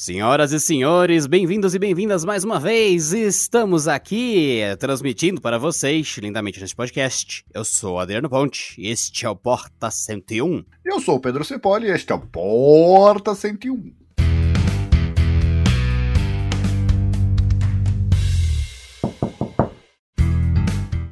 Senhoras e senhores, bem-vindos e bem-vindas mais uma vez. Estamos aqui transmitindo para vocês lindamente neste podcast. Eu sou Adriano Ponte e este é o Porta 101. Eu sou o Pedro Cepoli e este é o Porta 101.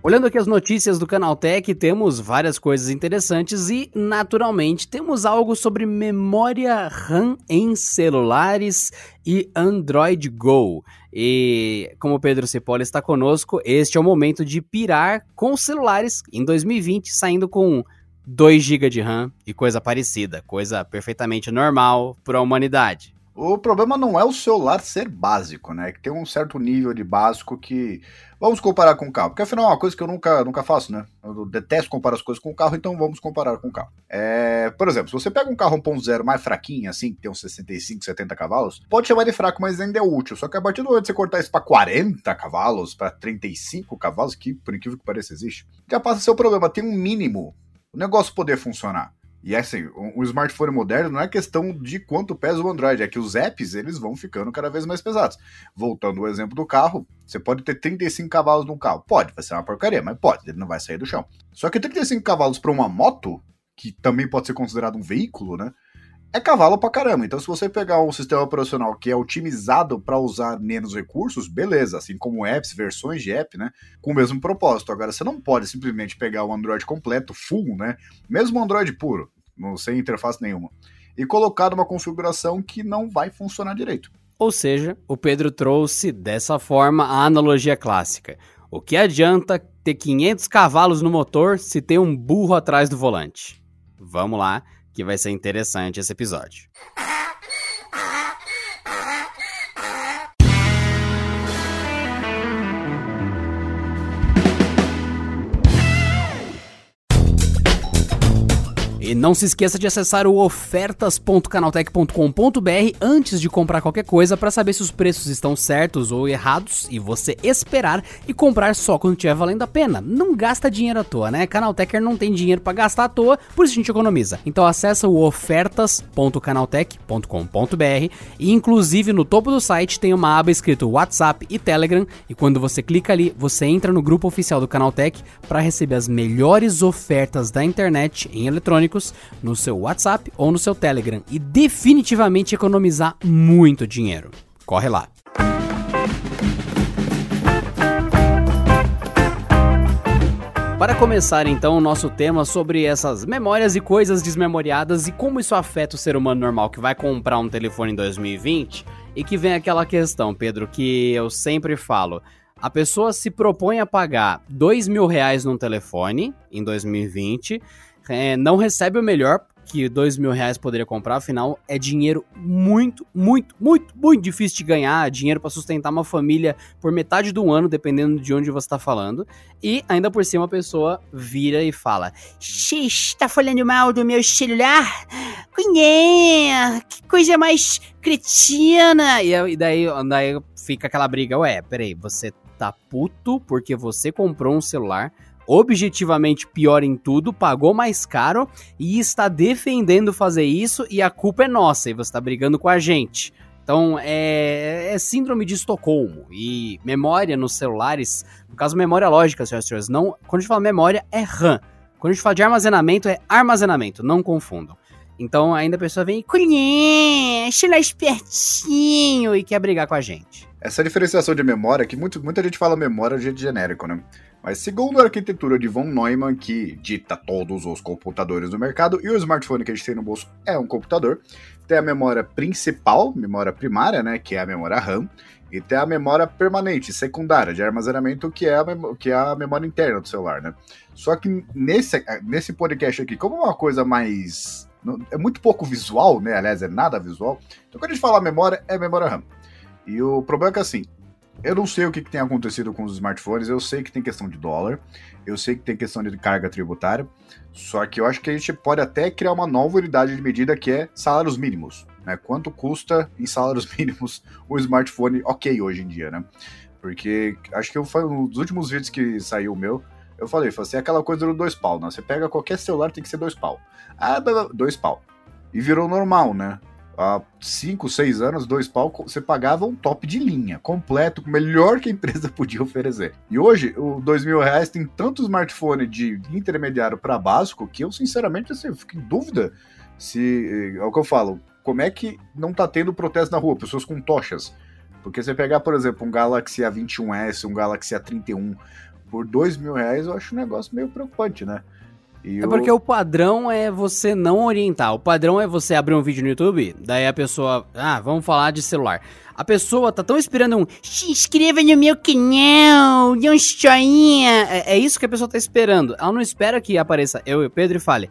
Olhando aqui as notícias do Canaltech, temos várias coisas interessantes e, naturalmente, temos algo sobre memória RAM em celulares e Android Go. E, como Pedro Cipolla está conosco, este é o momento de pirar com celulares em 2020, saindo com 2 GB de RAM e coisa parecida, coisa perfeitamente normal para a humanidade. O problema não é o celular ser básico, né? Que tem um certo nível de básico que. Vamos comparar com o carro. Porque afinal é uma coisa que eu nunca, nunca faço, né? Eu detesto comparar as coisas com o carro, então vamos comparar com o carro. É, por exemplo, se você pega um carro 1.0 mais fraquinho, assim, que tem uns 65, 70 cavalos, pode chamar de fraco, mas ainda é útil. Só que a partir do momento que você cortar isso para 40 cavalos, para 35 cavalos, que por incrível que pareça existe, já passa a ser o problema. Tem um mínimo. O negócio poder funcionar. E assim, um, smartphone moderno não é questão de quanto pesa o Android, é que os apps eles vão ficando cada vez mais pesados. Voltando ao exemplo do carro, você pode ter 35 cavalos num carro. Pode, vai ser uma porcaria, mas pode, ele não vai sair do chão. Só que 35 cavalos para uma moto, que também pode ser considerado um veículo, né? É cavalo pra caramba. Então, se você pegar um sistema operacional que é otimizado para usar menos recursos, beleza. Assim como apps, versões de app, né? Com o mesmo propósito. Agora, você não pode simplesmente pegar o Android completo, full, né? Mesmo o Android puro não sem interface nenhuma, e colocar numa configuração que não vai funcionar direito. Ou seja, o Pedro trouxe dessa forma a analogia clássica. O que adianta ter 500 cavalos no motor se tem um burro atrás do volante? Vamos lá, que vai ser interessante esse episódio. E não se esqueça de acessar o ofertas.canaltech.com.br antes de comprar qualquer coisa para saber se os preços estão certos ou errados e você esperar e comprar só quando estiver valendo a pena. Não gasta dinheiro à toa, né? Canaltecher não tem dinheiro para gastar à toa, por isso a gente economiza. Então acessa o ofertas.canaltech.com.br e inclusive no topo do site tem uma aba escrito WhatsApp e Telegram e quando você clica ali, você entra no grupo oficial do Canaltech para receber as melhores ofertas da internet em eletrônicos no seu WhatsApp ou no seu Telegram e definitivamente economizar muito dinheiro. Corre lá! Para começar então o nosso tema sobre essas memórias e coisas desmemoriadas e como isso afeta o ser humano normal que vai comprar um telefone em 2020 e que vem aquela questão, Pedro, que eu sempre falo. A pessoa se propõe a pagar dois mil reais num telefone em 2020 é, não recebe o melhor que dois mil reais poderia comprar, afinal é dinheiro muito, muito, muito, muito difícil de ganhar, dinheiro para sustentar uma família por metade do ano, dependendo de onde você está falando. E ainda por cima a pessoa vira e fala: X, tá falando mal do meu celular? Cunhê, que coisa mais cretina! E daí, daí fica aquela briga: Ué, peraí, você tá puto porque você comprou um celular objetivamente pior em tudo, pagou mais caro e está defendendo fazer isso e a culpa é nossa e você está brigando com a gente. Então é, é, síndrome de Estocolmo e memória nos celulares, no caso memória lógica, senhoras e senhores, não, quando a gente fala memória é RAM. Quando a gente fala de armazenamento é armazenamento, não confundam. Então ainda a pessoa vem, conhece, lá espertinho e quer brigar com a gente. Essa diferenciação de memória, que muito, muita gente fala memória de jeito genérico, né? Mas segundo a arquitetura de von Neumann, que dita todos os computadores do mercado, e o smartphone que a gente tem no bolso é um computador, tem a memória principal, memória primária, né, que é a memória RAM, e tem a memória permanente, secundária, de armazenamento, que é a, que é a memória interna do celular, né? Só que nesse, nesse podcast aqui, como é uma coisa mais... é muito pouco visual, né? Aliás, é nada visual. Então quando a gente fala memória, é memória RAM. E o problema é que assim, eu não sei o que, que, tem acontecido com os smartphones, eu sei que tem questão de dólar, eu sei que tem questão de carga tributária, só que eu acho que a gente pode até criar uma nova unidade de medida que é salários mínimos. Né? Quanto custa em salários mínimos o smartphone ok hoje em dia, né? Porque acho que eu foi um dos últimos vídeos que saiu o meu, eu falei, falei assim, aquela coisa do dois pau, né? Você pega qualquer celular, tem que ser dois pau. Ah, dois pau. E virou normal, né? Há 5, 6 anos, dois pau, você pagava um top de linha, completo, melhor que a empresa podia oferecer. E hoje, o dois mil reais tem tanto smartphone de intermediário para básico que eu, sinceramente, assim, eu fico em dúvida se. É o que eu falo, como é que não tá tendo protesto na rua, pessoas com tochas. Porque você pegar, por exemplo, um Galaxy A21S, um Galaxy A31 por dois mil reais, eu acho um negócio meio preocupante, né? E é porque o padrão é você não orientar. O padrão é você abrir um vídeo no YouTube, daí a pessoa. Ah, vamos falar de celular. A pessoa tá tão esperando um se inscreva no meu canal, dê um joinha. É, é, isso que a pessoa tá esperando. Ela não espera que apareça eu e o Pedro e fale: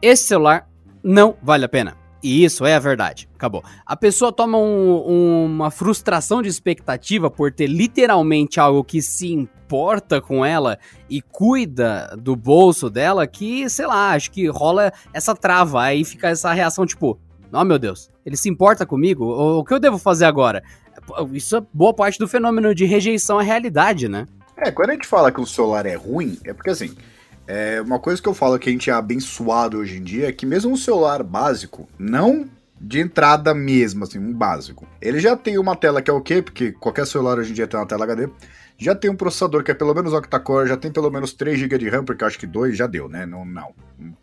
esse celular não vale a pena. Isso é a verdade. Acabou. A pessoa toma um, uma frustração de expectativa por ter literalmente algo que se importa com ela e cuida do bolso dela, que, sei lá, acho que rola essa trava. Aí fica essa reação tipo: Oh meu Deus, ele se importa comigo? O que eu devo fazer agora? Isso é boa parte do fenômeno de rejeição à realidade, né? É, quando a gente fala que o celular é ruim, é porque assim. É, uma coisa que eu falo que a gente é abençoado hoje em dia é que mesmo um celular básico, não de entrada mesmo, assim, um básico. Ele já tem uma tela que é o quê? Porque qualquer celular hoje em dia tem uma tela HD. Já tem um processador que é pelo menos octa-core, já tem pelo menos 3 GB de RAM, porque eu acho que 2 já deu, né? Não, não,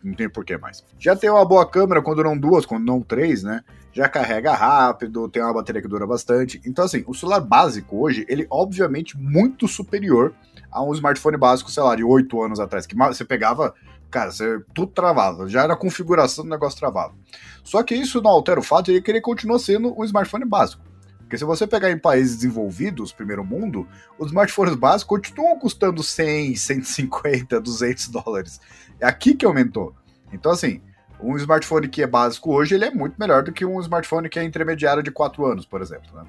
não tem porquê mais. Já tem uma boa câmera, quando não duas, quando não três, né? Já carrega rápido, tem uma bateria que dura bastante. Então, assim, o celular básico hoje, ele obviamente muito superior a um smartphone básico, sei lá, de 8 anos atrás, que você pegava, cara, você, tudo travava, já era configuração do negócio travava. Só que isso não altera o fato de que ele continua sendo um smartphone básico. Porque se você pegar em países desenvolvidos, primeiro mundo, os smartphones básicos continuam custando 100, 150, 200 dólares. É aqui que aumentou. Então, assim, um smartphone que é básico hoje, ele é muito melhor do que um smartphone que é intermediário de 4 anos, por exemplo. Né?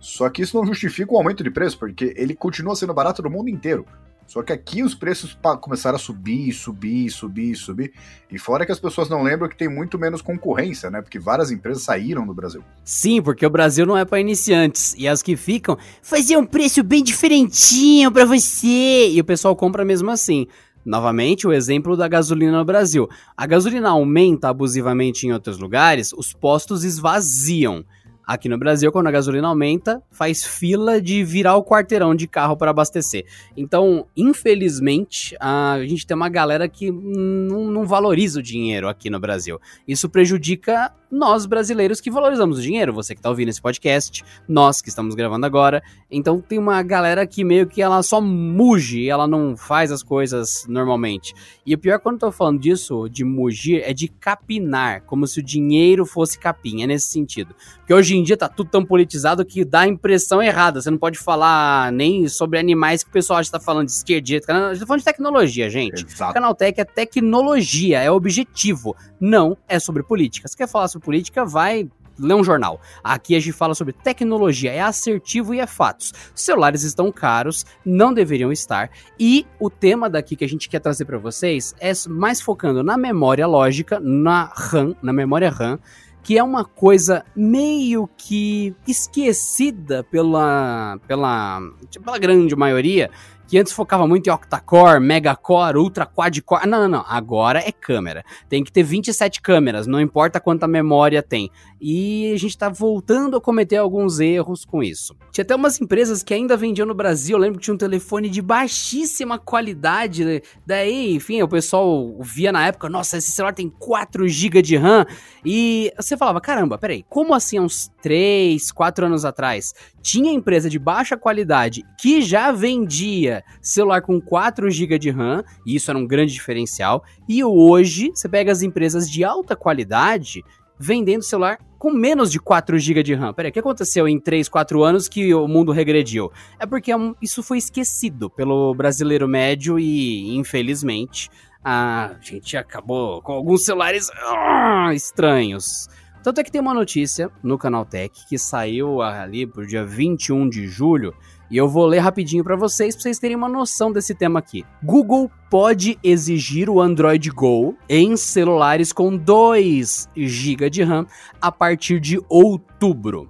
Só que isso não justifica o aumento de preço, porque ele continua sendo barato no mundo inteiro. Só que aqui os preços começaram a subir, subir, subir, subir. E fora que as pessoas não lembram que tem muito menos concorrência, né? Porque várias empresas saíram do Brasil. Sim, porque o Brasil não é para iniciantes. E as que ficam, fazer um preço bem diferentinho para você. E o pessoal compra mesmo assim. Novamente, o exemplo da gasolina no Brasil. A gasolina aumenta abusivamente em outros lugares, os postos esvaziam. Aqui no Brasil, quando a gasolina aumenta, faz fila de virar o quarteirão de carro para abastecer. Então, infelizmente, a gente tem uma galera que não, valoriza o dinheiro aqui no Brasil. Isso prejudica nós brasileiros que valorizamos o dinheiro, você que está ouvindo esse podcast, nós que estamos gravando agora. Então tem uma galera que meio que ela só muge, ela não faz as coisas normalmente. E o pior quando eu tô falando disso, de mugir, é de capinar, como se o dinheiro fosse capim, é nesse sentido. Porque hoje em dia tá tudo tão politizado que dá a impressão errada. Você não pode falar nem sobre animais que o pessoal está falando de esquerda, A gente tá falando de tecnologia, gente. Exato. Canaltech é tecnologia, é objetivo. Não é sobre política. Você quer falar sobre política, vai ler um jornal. Aqui a gente fala sobre tecnologia, é assertivo e é fatos. Os celulares estão caros, não deveriam estar, e o tema daqui que a gente quer trazer para vocês é mais focando na memória lógica, na RAM, na memória RAM, que é uma coisa meio que esquecida pela, pela, pela grande maioria, que antes focava muito em octa-core, mega-core, ultra-quad-core. Não, não, não. Agora é câmera. Tem que ter 27 câmeras, não importa quanta memória tem. E a gente tá voltando a cometer alguns erros com isso. Tinha até umas empresas que ainda vendiam no Brasil. Eu lembro que tinha um telefone de baixíssima qualidade. Daí, enfim, o pessoal via na época: nossa, esse celular tem 4 GB de RAM. E você falava: caramba, peraí, como assim há uns 3, 4 anos atrás? Tinha empresa de baixa qualidade que já vendia celular com 4 GB de RAM, e isso era um grande diferencial. E hoje, você pega as empresas de alta qualidade vendendo celular com menos de 4 GB de RAM. Peraí, o que aconteceu em 3, 4 anos que o mundo regrediu? É porque isso foi esquecido pelo brasileiro médio e, infelizmente, a gente acabou com alguns celulares uh, estranhos. Tanto é que tem uma notícia no Canal Tech que saiu ali por dia 21 de julho e eu vou ler rapidinho para vocês, para vocês terem uma noção desse tema aqui. Google pode exigir o Android Go em celulares com 2 GB de RAM a partir de outubro.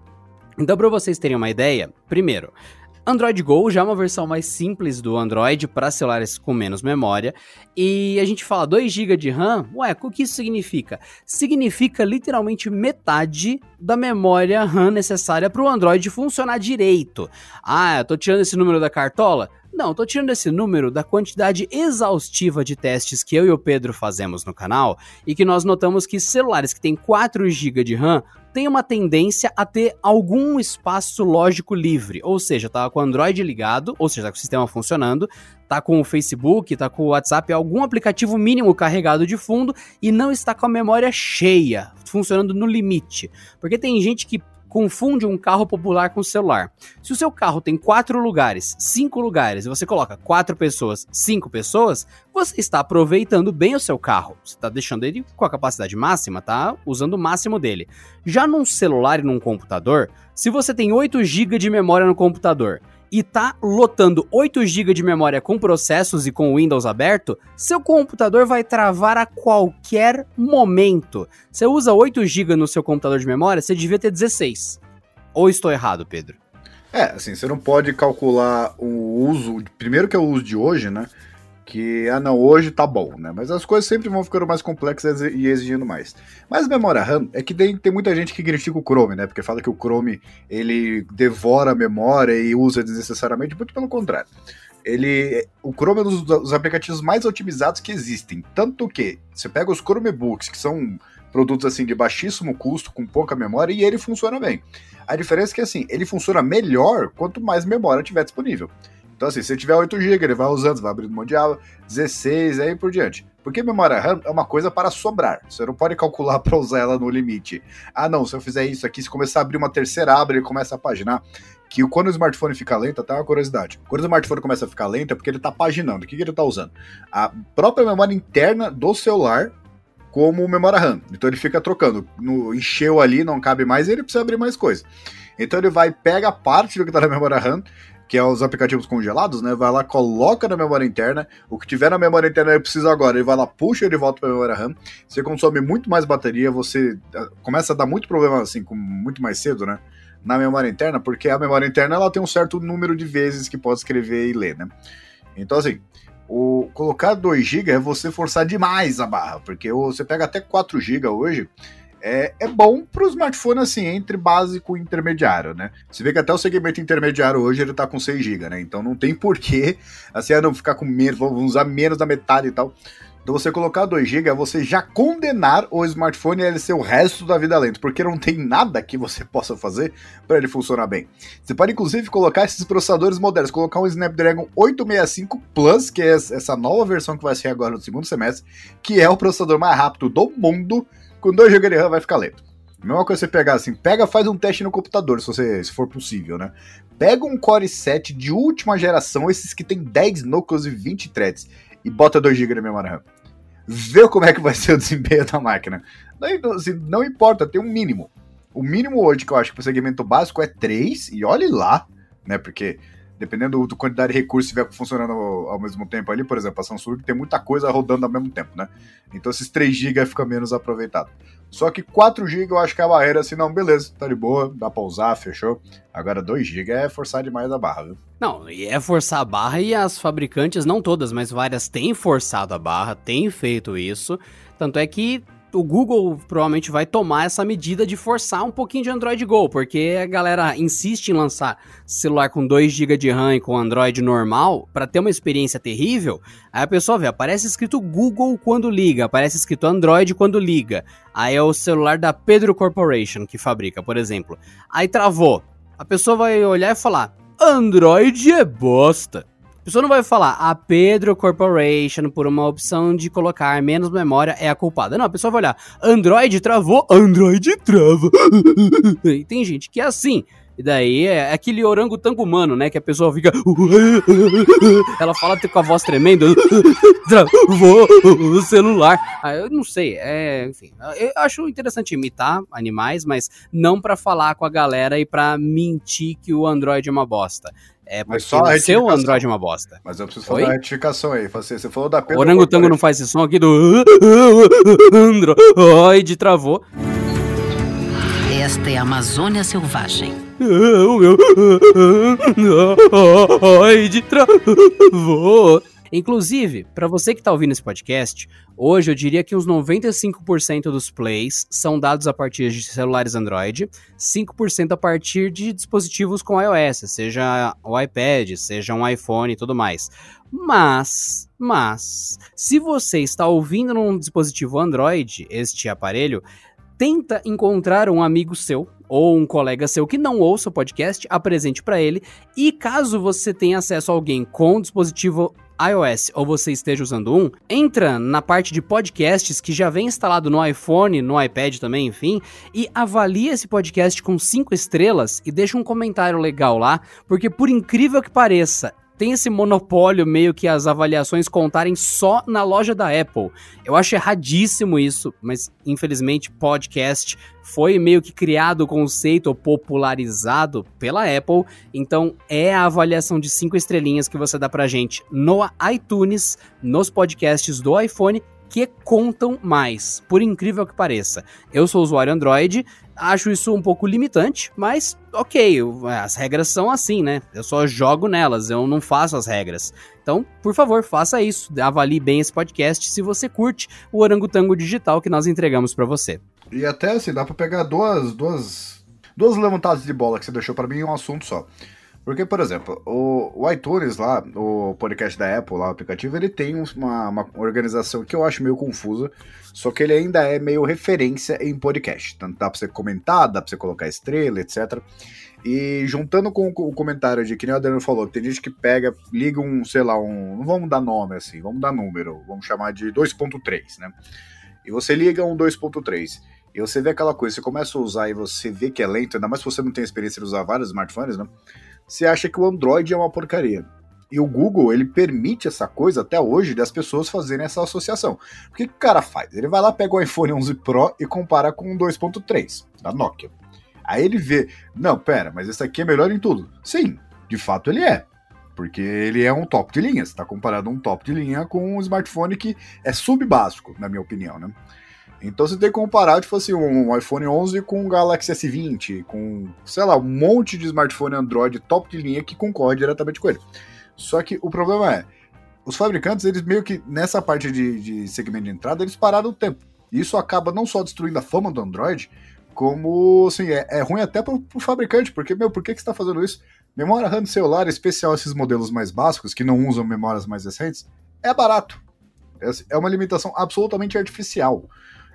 Então, para vocês terem uma ideia, primeiro, Android Go já é uma versão mais simples do Android para celulares com menos memória. E a gente fala 2 GB de RAM. Ué, o que isso significa? Significa literalmente metade da memória RAM necessária para o Android funcionar direito. Ah, eu tô tirando esse número da cartola? Não, tô tirando esse número da quantidade exaustiva de testes que eu e o Pedro fazemos no canal e que nós notamos que celulares que têm 4 GB de RAM tem uma tendência a ter algum espaço lógico livre, ou seja, tá com o Android ligado, ou seja, tá com o sistema funcionando, tá com o Facebook, tá com o WhatsApp, algum aplicativo mínimo carregado de fundo e não está com a memória cheia, funcionando no limite. Porque tem gente que confunde um carro popular com celular. Se o seu carro tem quatro lugares, cinco lugares, e você coloca quatro pessoas, cinco pessoas, você está aproveitando bem o seu carro. Você está deixando ele com a capacidade máxima, tá usando o máximo dele. Já num celular e num computador, se você tem 8 GB de memória no computador e tá lotando 8 GB de memória com processos e com Windows aberto, seu computador vai travar a qualquer momento. Você usa 8 GB no seu computador de memória, você devia ter 16. Ou estou errado, Pedro? É, assim, você não pode calcular o uso, primeiro que é o uso de hoje, né? Que, ah não, hoje tá bom, né? Mas as coisas sempre vão ficando mais complexas e exigindo mais. Mas memória RAM é que tem, tem muita gente que critica o Chrome, né? Porque fala que o Chrome, ele devora a memória e usa desnecessariamente, muito pelo contrário. Ele, o Chrome é um dos, aplicativos mais otimizados que existem. Tanto que, você pega os Chromebooks, que são produtos assim de baixíssimo custo, com pouca memória, e ele funciona bem. A diferença é que assim, ele funciona melhor quanto mais memória tiver disponível. Então, assim, se tiver 8 GB, ele vai usando, vai abrindo um monte de aba, 16, aí por diante. Porque memória RAM é uma coisa para sobrar. Você não pode calcular para usar ela no limite. Ah, não, se eu fizer isso aqui, se começar a abrir uma terceira aba, ele começa a paginar. Que quando o smartphone fica lento, até uma curiosidade. Quando o smartphone começa a ficar lento, é porque ele está paginando. O que, que ele está usando? A própria memória interna do celular como memória RAM. Então ele fica trocando. No, encheu ali, não cabe mais, ele precisa abrir mais coisa. Então ele vai, pega parte do que está na memória RAM, que é os aplicativos congelados, né? Vai lá, coloca na memória interna, o que tiver na memória interna ele precisa agora, ele vai lá, puxa ele volta para memória RAM. Você consome muito mais bateria, você eh, começa a dar muito problema assim, com muito mais cedo, né? Na memória interna, porque a memória interna ela tem um certo número de vezes que pode escrever e ler, né? Então assim, o colocar 2 GB é você forçar demais a barra, porque você pega até 4 GB hoje, é, é bom para o smartphone, assim, entre básico e intermediário, né? Você vê que até o segmento intermediário hoje ele tá com 6 GB, né? Então não tem porquê, assim, não ficar com menos, vamos usar menos da metade e tal. Então você colocar 2 GB é você já condenar o smartphone a ele ser o resto da vida lento, porque não tem nada que você possa fazer para ele funcionar bem. Você pode inclusive colocar esses processadores modernos, colocar um Snapdragon 865 Plus, que é essa nova versão que vai ser agora no segundo semestre, que é o processador mais rápido do mundo, com 2 GB de RAM vai ficar lento. Mesma coisa você pegar assim, pega, faz um teste no computador, se, você, se for possível, né? Pega um Core 7 de última geração, esses que tem 10 núcleos e 20 threads, e bota 2 GB de memória RAM. Vê como é que vai ser o desempenho da máquina. Não, assim, não importa, tem um mínimo. O mínimo hoje que eu acho que o segmento básico é 3, e olhe lá, né? Porque dependendo da quantidade de recursos que estiver funcionando ao, mesmo tempo ali, por exemplo, a Samsung tem muita coisa rodando ao mesmo tempo, né? Então esses 3 GB fica menos aproveitado. Só que 4 GB eu acho que é a barreira assim, não, beleza, tá de boa, dá pra usar, fechou. Agora 2 GB é forçar demais a barra, viu? Não, e é forçar a barra e as fabricantes, não todas, mas várias têm forçado a barra, têm feito isso. Tanto é que o Google provavelmente vai tomar essa medida de forçar um pouquinho de Android Go, porque a galera insiste em lançar celular com 2 GB de RAM e com Android normal para ter uma experiência terrível. Aí a pessoa vê, aparece escrito Google quando liga, aparece escrito Android quando liga. Aí é o celular da Pedro Corporation que fabrica, por exemplo. Aí travou. A pessoa vai olhar e falar: Android é bosta. A pessoa não vai falar, a Pedro Corporation, por uma opção de colocar menos memória, é a culpada. Não, a pessoa vai olhar, Android travou, Android trava. e tem gente que é assim. E daí é aquele orangotango humano, né? Que a pessoa fica. Ela fala com a voz tremenda. Travou o celular. Ah, eu não sei. É, enfim. Eu acho interessante imitar animais, mas não para falar com a galera e para mentir que o Android é uma bosta. É mas só o seu Android é uma bosta. Mas eu preciso falar a retificação aí. Você, você falou da Pedro. O orangotango não faz esse som aqui do Android travou. Esta é a Amazônia Selvagem. O meu. De travou. Inclusive, para você que tá ouvindo esse podcast, hoje eu diria que uns 95% dos plays são dados a partir de celulares Android, 5% a partir de dispositivos com iOS, seja o iPad, seja um iPhone e tudo mais. Mas, mas, se você está ouvindo num dispositivo Android, este aparelho, tenta encontrar um amigo seu ou um colega seu que não ouça o podcast, apresente para ele. E caso você tenha acesso a alguém com dispositivo iOS ou você esteja usando um, entra na parte de podcasts que já vem instalado no iPhone, no iPad também, enfim, e avalia esse podcast com cinco estrelas e deixa um comentário legal lá, porque por incrível que pareça, tem esse monopólio meio que as avaliações contarem só na loja da Apple. Eu acho erradíssimo isso, mas infelizmente podcast foi meio que criado o conceito popularizado pela Apple, então é a avaliação de cinco estrelinhas que você dá pra gente no iTunes, nos podcasts do iPhone que contam mais, por incrível que pareça. Eu sou usuário Android, acho isso um pouco limitante, mas ok, as regras são assim, né? Eu só jogo nelas, eu não faço as regras. Então, por favor, faça isso, avalie bem esse podcast se você curte o orangotango digital que nós entregamos para você. E até assim, dá pra pegar duas, duas, duas levantadas de bola que você deixou para mim em um assunto só. Porque, por exemplo, o, o, iTunes lá, o podcast da Apple, lá, o aplicativo, ele tem uma, uma, organização que eu acho meio confusa, só que ele ainda é meio referência em podcast. Tanto dá pra você comentar, dá pra você colocar estrela, etc. E juntando com o comentário de que nem o Adriano falou, tem gente que pega, liga um, sei lá, um. Não vamos dar nome assim, vamos dar número, vamos chamar de 2.3, né? E você liga um 2.3. E você vê aquela coisa, você começa a usar e você vê que é lento, ainda mais se você não tem experiência de usar vários smartphones, né? Você acha que o Android é uma porcaria. E o Google, ele permite essa coisa até hoje das pessoas fazerem essa associação. O que, que o cara faz? Ele vai lá, pega o iPhone 11 Pro e compara com o 2.3 da Nokia. Aí ele vê, não, pera, mas esse aqui é melhor em tudo. Sim, de fato ele é. Porque ele é um top de linha. Você está comparando um top de linha com um smartphone que é sub-básico, na minha opinião, né? Então você tem que comparar, tipo assim, um iPhone 11 com um Galaxy S20, com, sei lá, um monte de smartphone Android top de linha que concorre diretamente com ele. Só que o problema é, os fabricantes, eles meio que, nessa parte de, de segmento de entrada, eles pararam o tempo. Isso acaba não só destruindo a fama do Android, como, assim, é, é ruim até pro, pro fabricante, porque, meu, por que, que você tá fazendo isso? Memória RAM celular, especial esses modelos mais básicos, que não usam memórias mais recentes, é barato. É, é uma limitação absolutamente artificial.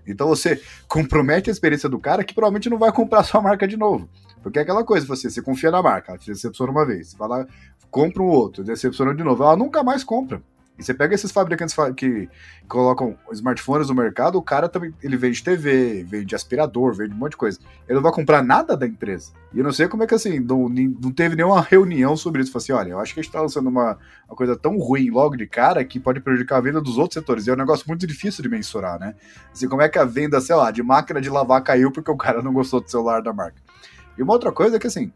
Então você compromete a experiência do cara que provavelmente não vai comprar sua marca de novo. Porque é aquela coisa, você, você confia na marca, ela te decepciona uma vez, você lá, compra um outro, decepciona de novo, ela nunca mais compra. E você pega esses fabricantes que colocam smartphones no mercado, o cara também ele vende TV, vende aspirador, vende um monte de coisa. Ele não vai comprar nada da empresa. E eu não sei como é que assim, não, não teve nenhuma reunião sobre isso. Falei assim: olha, eu acho que a gente tá lançando uma, uma coisa tão ruim logo de cara que pode prejudicar a venda dos outros setores. E é um negócio muito difícil de mensurar, né? Assim, como é que a venda, sei lá, de máquina de lavar caiu porque o cara não gostou do celular da marca. E uma outra coisa é que assim,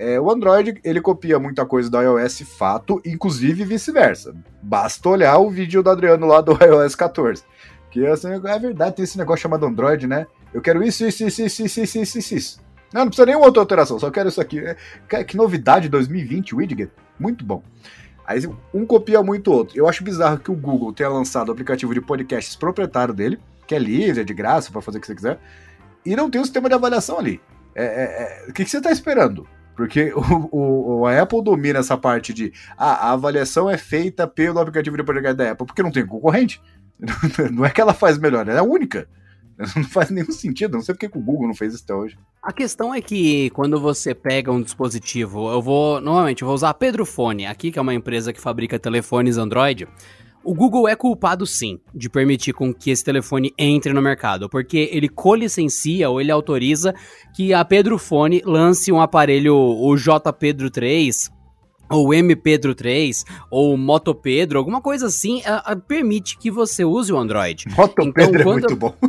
é, o Android ele copia muita coisa do iOS fato, inclusive vice-versa. Basta olhar o vídeo do Adriano lá do iOS 14. Que assim, é verdade, tem esse negócio chamado Android, né? Eu quero isso, isso, isso, isso, isso, isso, isso, isso. Não, não precisa nenhuma outra alteração, só quero isso aqui. É, que novidade 2020, Widget. Muito bom. Aí um copia muito o outro. Eu acho bizarro que o Google tenha lançado o aplicativo de podcasts proprietário dele, que é livre, é de graça, para fazer o que você quiser, e não tem o sistema de avaliação ali. É, é, é, o que, que você está esperando? Porque o, o, a Apple domina essa parte de ah, a avaliação é feita pelo aplicativo de podcast da Apple, porque não tem concorrente. Não é que ela faz melhor, ela é a única. Não faz nenhum sentido, não sei porque o Google não fez isso até hoje. A questão é que quando você pega um dispositivo, eu vou, normalmente, eu vou usar a Pedrofone, aqui que é uma empresa que fabrica telefones Android. O Google é culpado sim de permitir com que esse telefone entre no mercado, porque ele colicencia ou ele autoriza que a Pedrofone lance um aparelho, o J Pedro 3, ou M Pedro 3, ou Moto Pedro, alguma coisa assim, a, a, permite que você use o Android. Moto então, Pedro é muito bom.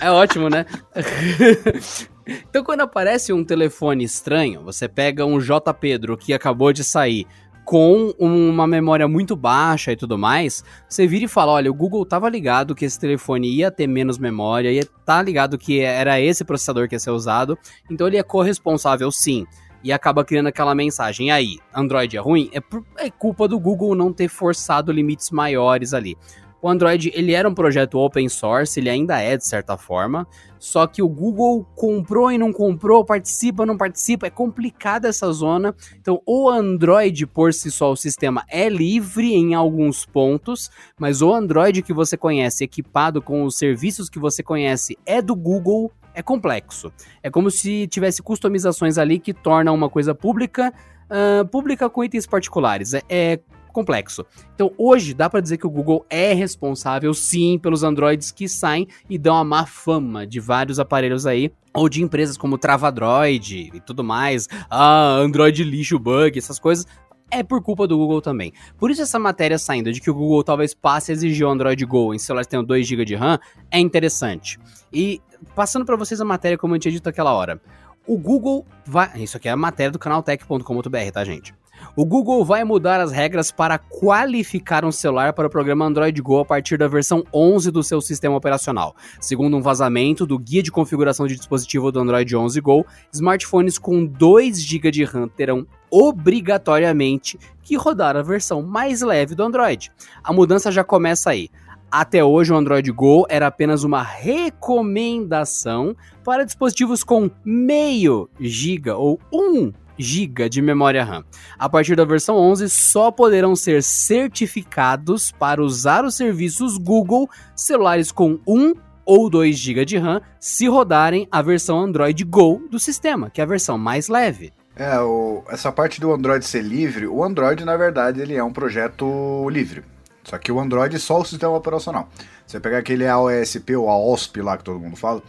É ótimo, né? então, quando aparece um telefone estranho, você pega um J Pedro que acabou de sair, com uma memória muito baixa e tudo mais, você vira e fala: olha, o Google tava ligado que esse telefone ia ter menos memória, ia tá ligado que era esse processador que ia ser usado, então ele é corresponsável sim. E acaba criando aquela mensagem. E aí, Android é ruim? É, por, é culpa do Google não ter forçado limites maiores ali. O Android, ele era um projeto open source, ele ainda é de certa forma, só que o Google comprou e não comprou, participa, não participa, é complicada essa zona. Então, o Android por si só, o sistema é livre em alguns pontos, mas o Android que você conhece, equipado com os serviços que você conhece, é do Google, é complexo. É como se tivesse customizações ali que tornam uma coisa pública, uh, pública com itens particulares. É, é complexo. Então, hoje dá para dizer que o Google é responsável sim pelos Androids que saem e dão a má fama de vários aparelhos aí, ou de empresas como Travadroid e tudo mais. Ah, Android lixo bug, essas coisas é por culpa do Google também. Por isso essa matéria saindo de que o Google talvez passe a exigir o Android Go em celulares que tenham 2 GB de RAM é interessante. E passando para vocês a matéria como eu tinha dito aquela hora. O Google vai, isso aqui é a matéria do canaltech.com.br, tá, gente? O Google vai mudar as regras para qualificar um celular para o programa Android Go a partir da versão 11 do seu sistema operacional. Segundo um vazamento do Guia de Configuração de Dispositivo do Android 11 Go, smartphones com 2 GB de RAM terão obrigatoriamente que rodar a versão mais leve do Android. A mudança já começa aí. Até hoje, o Android Go era apenas uma recomendação para dispositivos com meio giga ou 1 GB de memória RAM. A partir da versão 11, só poderão ser certificados para usar os serviços Google celulares com 1 ou 2 GB de RAM se rodarem a versão Android Go do sistema, que é a versão mais leve. É, o, essa parte do Android ser livre, o Android, na verdade, ele é um projeto livre. Só que o Android é só o sistema operacional. Você pegar aquele AOSP ou AOSP lá que todo mundo fala,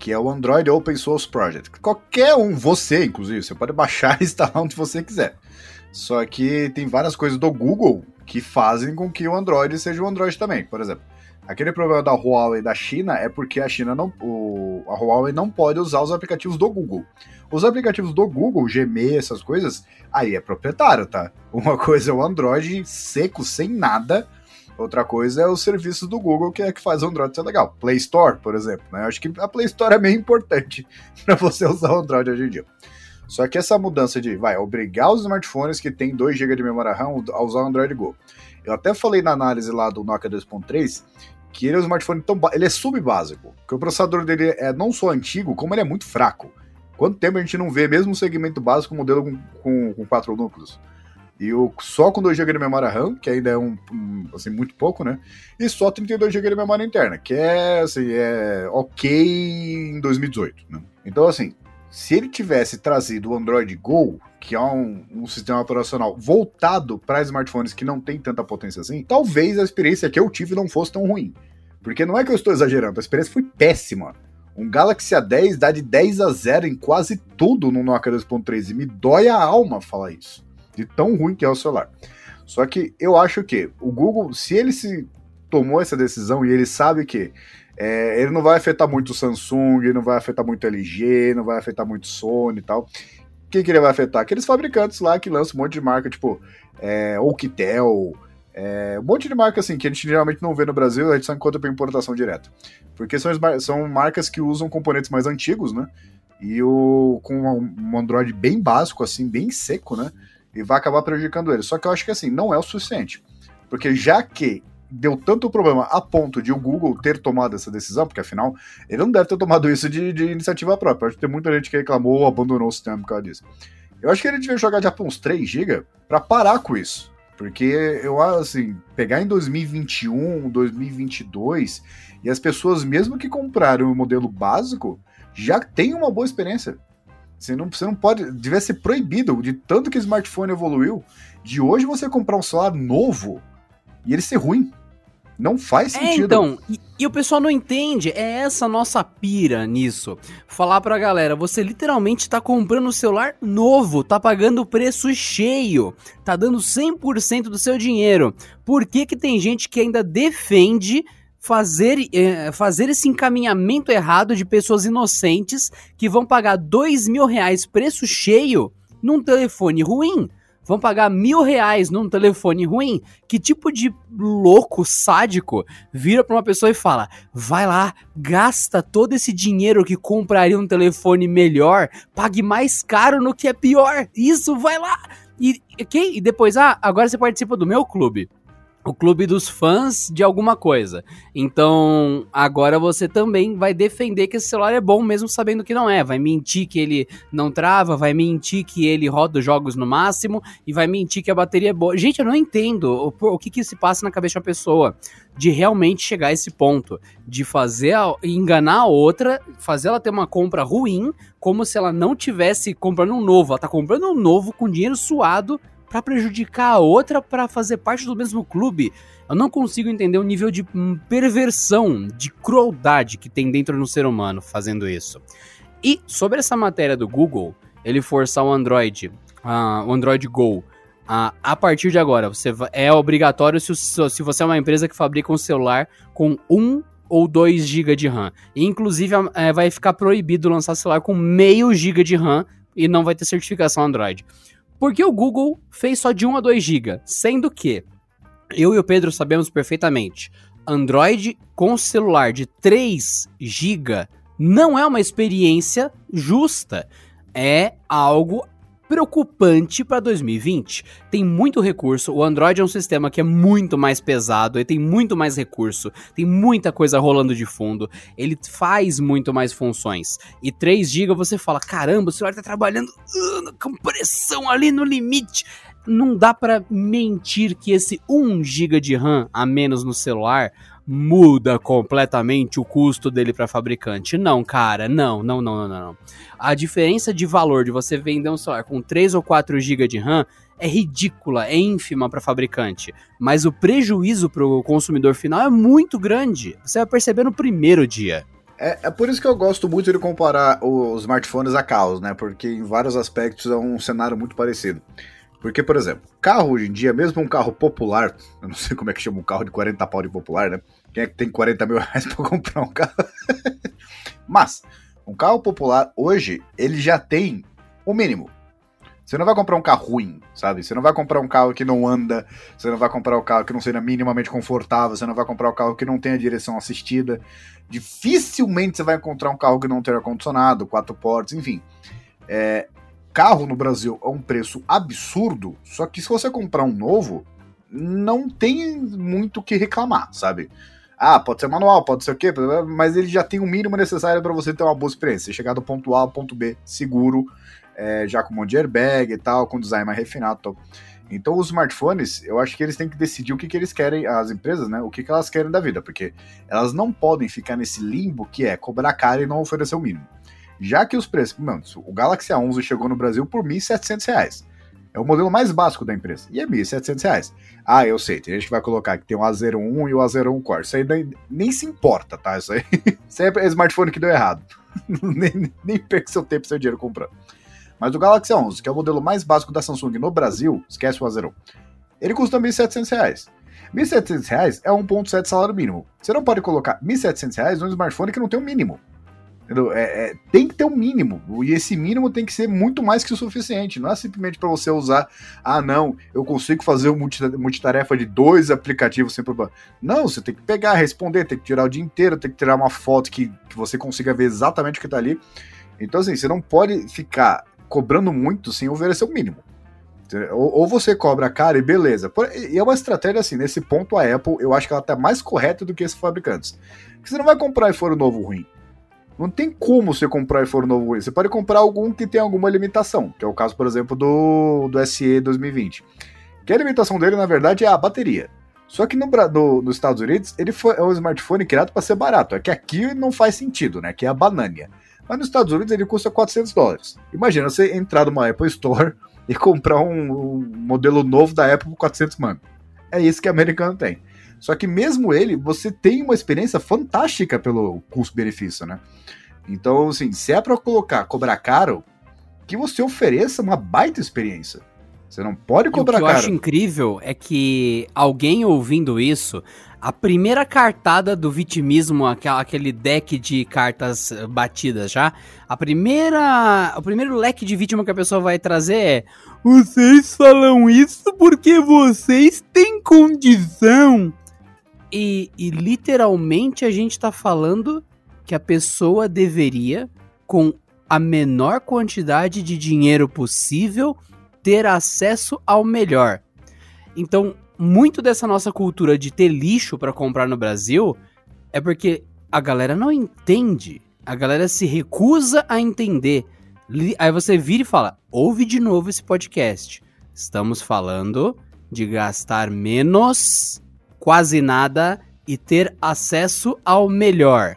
que é o Android Open Source Project. Qualquer um, você inclusive, você pode baixar e instalar onde você quiser. Só que tem várias coisas do Google que fazem com que o Android seja o Android também. Por exemplo, aquele problema da Huawei da China é porque a China não, o, a Huawei não pode usar os aplicativos do Google. Os aplicativos do Google, Gmail, essas coisas, aí é proprietário, tá? Uma coisa é o Android seco, sem nada, Outra coisa é os serviços do Google que é que faz o Android ser legal. Play Store, por exemplo. Né? Eu acho que a Play Store é meio importante para você usar o Android hoje em dia. Só que essa mudança de, vai, obrigar os smartphones que têm 2 GB de memória RAM a usar o Android Go. Eu até falei na análise lá do Nokia 2.3 que ele é um smartphone tão ele é subbásico, que o processador dele é não só antigo, como ele é muito fraco. Quanto tempo a gente não vê mesmo um segmento básico modelo com, com, com quatro núcleos? E o, só com 2 GB de memória RAM, que ainda é um, um, assim, muito pouco, né? E só 32 GB de memória interna, que é, assim, é ok em 2018, né? Então, assim, se ele tivesse trazido o Android Go, que é um, um sistema operacional voltado para smartphones que não tem tanta potência assim, talvez a experiência que eu tive não fosse tão ruim. Porque não é que eu estou exagerando, a experiência foi péssima. Um Galaxy A10 dá de 10 a 0 em quase tudo no Nokia 2.3 e me dói a alma falar isso de tão ruim que é o celular. Só que eu acho que o Google, se ele se tomou essa decisão e ele sabe que é, ele não vai afetar muito o Samsung, não vai afetar muito o LG, não vai afetar muito o Sony e tal. O que, ele vai afetar? Aqueles fabricantes lá que lançam um monte de marca, tipo é, é, um monte de marca assim que a gente geralmente não vê no Brasil, a gente só encontra para importação direta. Porque são, são marcas que usam componentes mais antigos, né? E o, com um Android bem básico, assim, bem seco, né? E vai acabar prejudicando ele. Só que eu acho que assim, não é o suficiente. Porque já que deu tanto problema a ponto de o Google ter tomado essa decisão, porque afinal ele não deve ter tomado isso de, de iniciativa própria. Acho que tem muita gente que reclamou ou abandonou o sistema por causa disso. Eu acho que ele devia jogar já para uns 3 GB para parar com isso. Porque eu, assim, pegar em 2021, 2022, e as pessoas, mesmo que compraram o modelo básico, já tem uma boa experiência. Você não, você não pode. Devia ser proibido, de tanto que o smartphone evoluiu, de hoje você comprar um celular novo e ele ser ruim. Não faz é, sentido. É, então, e, e, o pessoal não entende, é essa nossa pira nisso. Falar pra galera, você literalmente tá comprando um celular novo, tá pagando o preço cheio, tá dando 100% do seu dinheiro. Por que que tem gente que ainda defende fazer, é, fazer esse encaminhamento errado de pessoas inocentes que vão pagar dois mil reais preço cheio num telefone ruim. vão pagar mil reais num telefone ruim? Que tipo de louco, sádico, vira pra uma pessoa e fala: vai lá, gasta todo esse dinheiro que compraria um telefone melhor, pague mais caro no que é pior. Isso, vai lá. E, okay? e depois, ah, agora você participa do meu clube o clube dos fãs de alguma coisa. Então, agora você também vai defender que esse celular é bom mesmo sabendo que não é. Vai mentir que ele não trava, vai mentir que ele roda os jogos no máximo e vai mentir que a bateria é boa. Gente, eu não entendo o, o que que se passa na cabeça da pessoa de realmente chegar a esse ponto, de fazer a, enganar a outra, fazer ela ter uma compra ruim, como se ela não tivesse comprando um novo. Ela tá comprando um novo com dinheiro suado para prejudicar a outra para fazer parte do mesmo clube. Eu não consigo entender o nível de hum, perversão, de crueldade que tem dentro do ser humano fazendo isso. E sobre essa matéria do Google, ele forçar o Android, uh, o Android Go, uh, a partir de agora, você é obrigatório se, se você é uma empresa que fabrica um celular com 1 ou 2 GB de RAM. E, inclusive, é, vai ficar proibido lançar celular com meio GB de RAM e não vai ter certificação Android. Porque o Google fez só de 1 a 2 GB, sendo que eu e o Pedro sabemos perfeitamente, Android com celular de 3 GB não é uma experiência justa. É algo preocupante para 2020. Tem muito recurso, o Android é um sistema que é muito mais pesado, ele tem muito mais recurso, tem muita coisa rolando de fundo, ele faz muito mais funções. E 3 GB você fala, caramba, o celular tá trabalhando uh, com pressão ali no limite. Não dá para mentir que esse 1 GB de RAM a menos no celular muda completamente o custo dele para fabricante. Não, cara, não, não, não, não, não. A diferença de valor de você vender um celular com 3 ou 4 GB de RAM é ridícula, é ínfima para fabricante, mas o prejuízo para o consumidor final é muito grande. Você vai perceber no primeiro dia. É, é, por isso que eu gosto muito de comparar os smartphones a carros, né? Porque em vários aspectos é um cenário muito parecido. Porque, por exemplo, carro hoje em dia, mesmo um carro popular, eu não sei como é que chama um carro de 40 pau de popular, né? Quem é que tem 40 mil reais pra comprar um carro? Mas, um carro popular hoje, ele já tem o mínimo. Você não vai comprar um carro ruim, sabe? Você não vai comprar um carro que não anda, você não vai comprar um carro que não seja minimamente confortável, você não vai comprar um carro que não tenha direção assistida. Dificilmente você vai encontrar um carro que não tenha ar-condicionado, quatro portas, enfim. É, carro no Brasil é um preço absurdo, só que se você comprar um novo, não tem muito o que reclamar, sabe? Ah, pode ser manual, pode ser o quê, mas ele já tem o mínimo necessário para você ter uma boa experiência. Chegar do ponto A ao ponto B seguro, é, já com um monte de airbag e tal, com design mais refinado. Então, os smartphones, eu acho que eles têm que decidir o que, que eles querem, as empresas, né? O que, que elas querem da vida, porque elas não podem ficar nesse limbo que é cobrar caro e não oferecer o mínimo. Já que os preços, mano, o Galaxy A11 chegou no Brasil por R$ 1.700. É o modelo mais básico da empresa. E é R$ 1.700. Ah, eu sei, tem gente que vai colocar que tem o A01 e o A01 Core. Isso aí nem, nem se importa, tá? Isso aí, isso aí é smartphone que deu errado. nem, nem perca seu tempo e seu dinheiro comprando. Mas o Galaxy A11, que é o modelo mais básico da Samsung no Brasil, esquece o A01. Ele custa R$ 1.700. R$ 1.700 é 1.7 salário mínimo. Você não pode colocar R$ 1.700 num smartphone que não tem o um mínimo. É, é, tem que ter um mínimo, e esse mínimo tem que ser muito mais que o suficiente. Não é simplesmente para você usar, ah, não, eu consigo fazer um multitarefa de dois aplicativos sem problema. Não, você tem que pegar, responder, tem que tirar o dia inteiro, tem que tirar uma foto que, que você consiga ver exatamente o que está ali. Então, assim, você não pode ficar cobrando muito sem oferecer o mínimo. Ou, você cobra caro e beleza. E é uma estratégia assim, nesse ponto a Apple, eu acho que ela tá mais correta do que esses fabricantes. Porque você não vai comprar iPhone novo ruim. Não tem como você comprar iPhone novo. Você pode comprar algum que tem alguma limitação, que é o caso, por exemplo, do, do SE 2020. Que a limitação dele, na verdade, é a bateria. Só que no, no, nos Estados Unidos, ele foi, é um smartphone criado para ser barato. É que aqui não faz sentido, né? Que é a banânia. Mas nos Estados Unidos ele custa 400 dólares. Imagina você entrar numa Apple Store e comprar um, um modelo novo da Apple por 400 mano. É isso que o americano tem. Só que mesmo ele, você tem uma experiência fantástica pelo custo-benefício, né? Então, assim, se é para colocar, cobrar caro, que você ofereça uma baita experiência. Você não pode comprar caro. O que eu acho incrível é que alguém ouvindo isso, a primeira cartada do vitimismo, aquele deck de cartas batidas já, a primeira, o primeiro leque de vítima que a pessoa vai trazer é: vocês falam isso porque vocês têm condição. E, e literalmente a gente tá falando que a pessoa deveria, com a menor quantidade de dinheiro possível, ter acesso ao melhor. Então, muito dessa nossa cultura de ter lixo para comprar no Brasil é porque a galera não entende. A galera se recusa a entender. Aí você vira e fala: ouve de novo esse podcast. Estamos falando de gastar menos, quase nada e ter acesso ao melhor.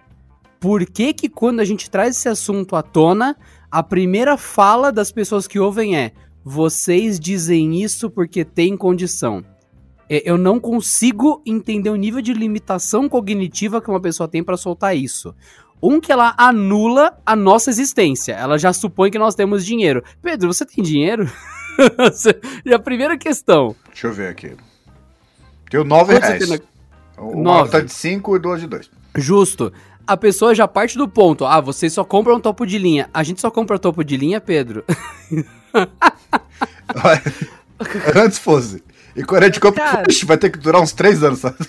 Por que que quando a gente traz esse assunto à tona, a primeira fala das pessoas que ouvem é: vocês dizem isso porque tem condição. Eu não consigo entender o nível de limitação cognitiva que uma pessoa tem para soltar isso. Um que ela anula a nossa existência. Ela já supõe que nós temos dinheiro. Pedro, você tem dinheiro? e a primeira questão. Deixa eu ver aqui. Tenho nove reais. Na... Uma tá de cinco e duas de dois. Justo. A pessoa já parte do ponto. Ah, vocês só compram topo de linha. A gente só compra topo de linha, Pedro? Antes fosse. E quando a gente compra, Cara... vai ter que durar uns três anos, sabe?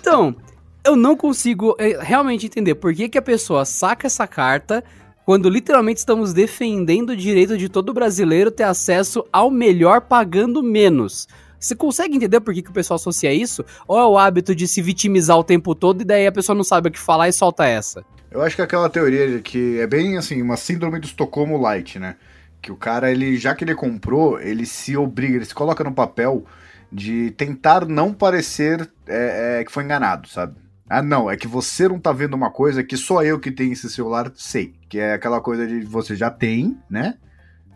Então, eu não consigo é, realmente entender por que, que a pessoa saca essa carta quando literalmente estamos defendendo o direito de todo brasileiro ter acesso ao melhor pagando menos. Você consegue entender por que, que o pessoal associa isso? Ou é o hábito de se vitimizar o tempo todo e daí a pessoa não sabe o que falar e solta essa? Eu acho que é aquela teoria de que é bem assim, uma síndrome do Estocolmo Light, né? Que o cara, ele, já que ele comprou, ele se obriga, ele se coloca no papel de tentar não parecer é, é, que foi enganado, sabe? Ah, não, é que você não tá vendo uma coisa que só eu que tenho esse celular sei. Que é aquela coisa de você já tem, né?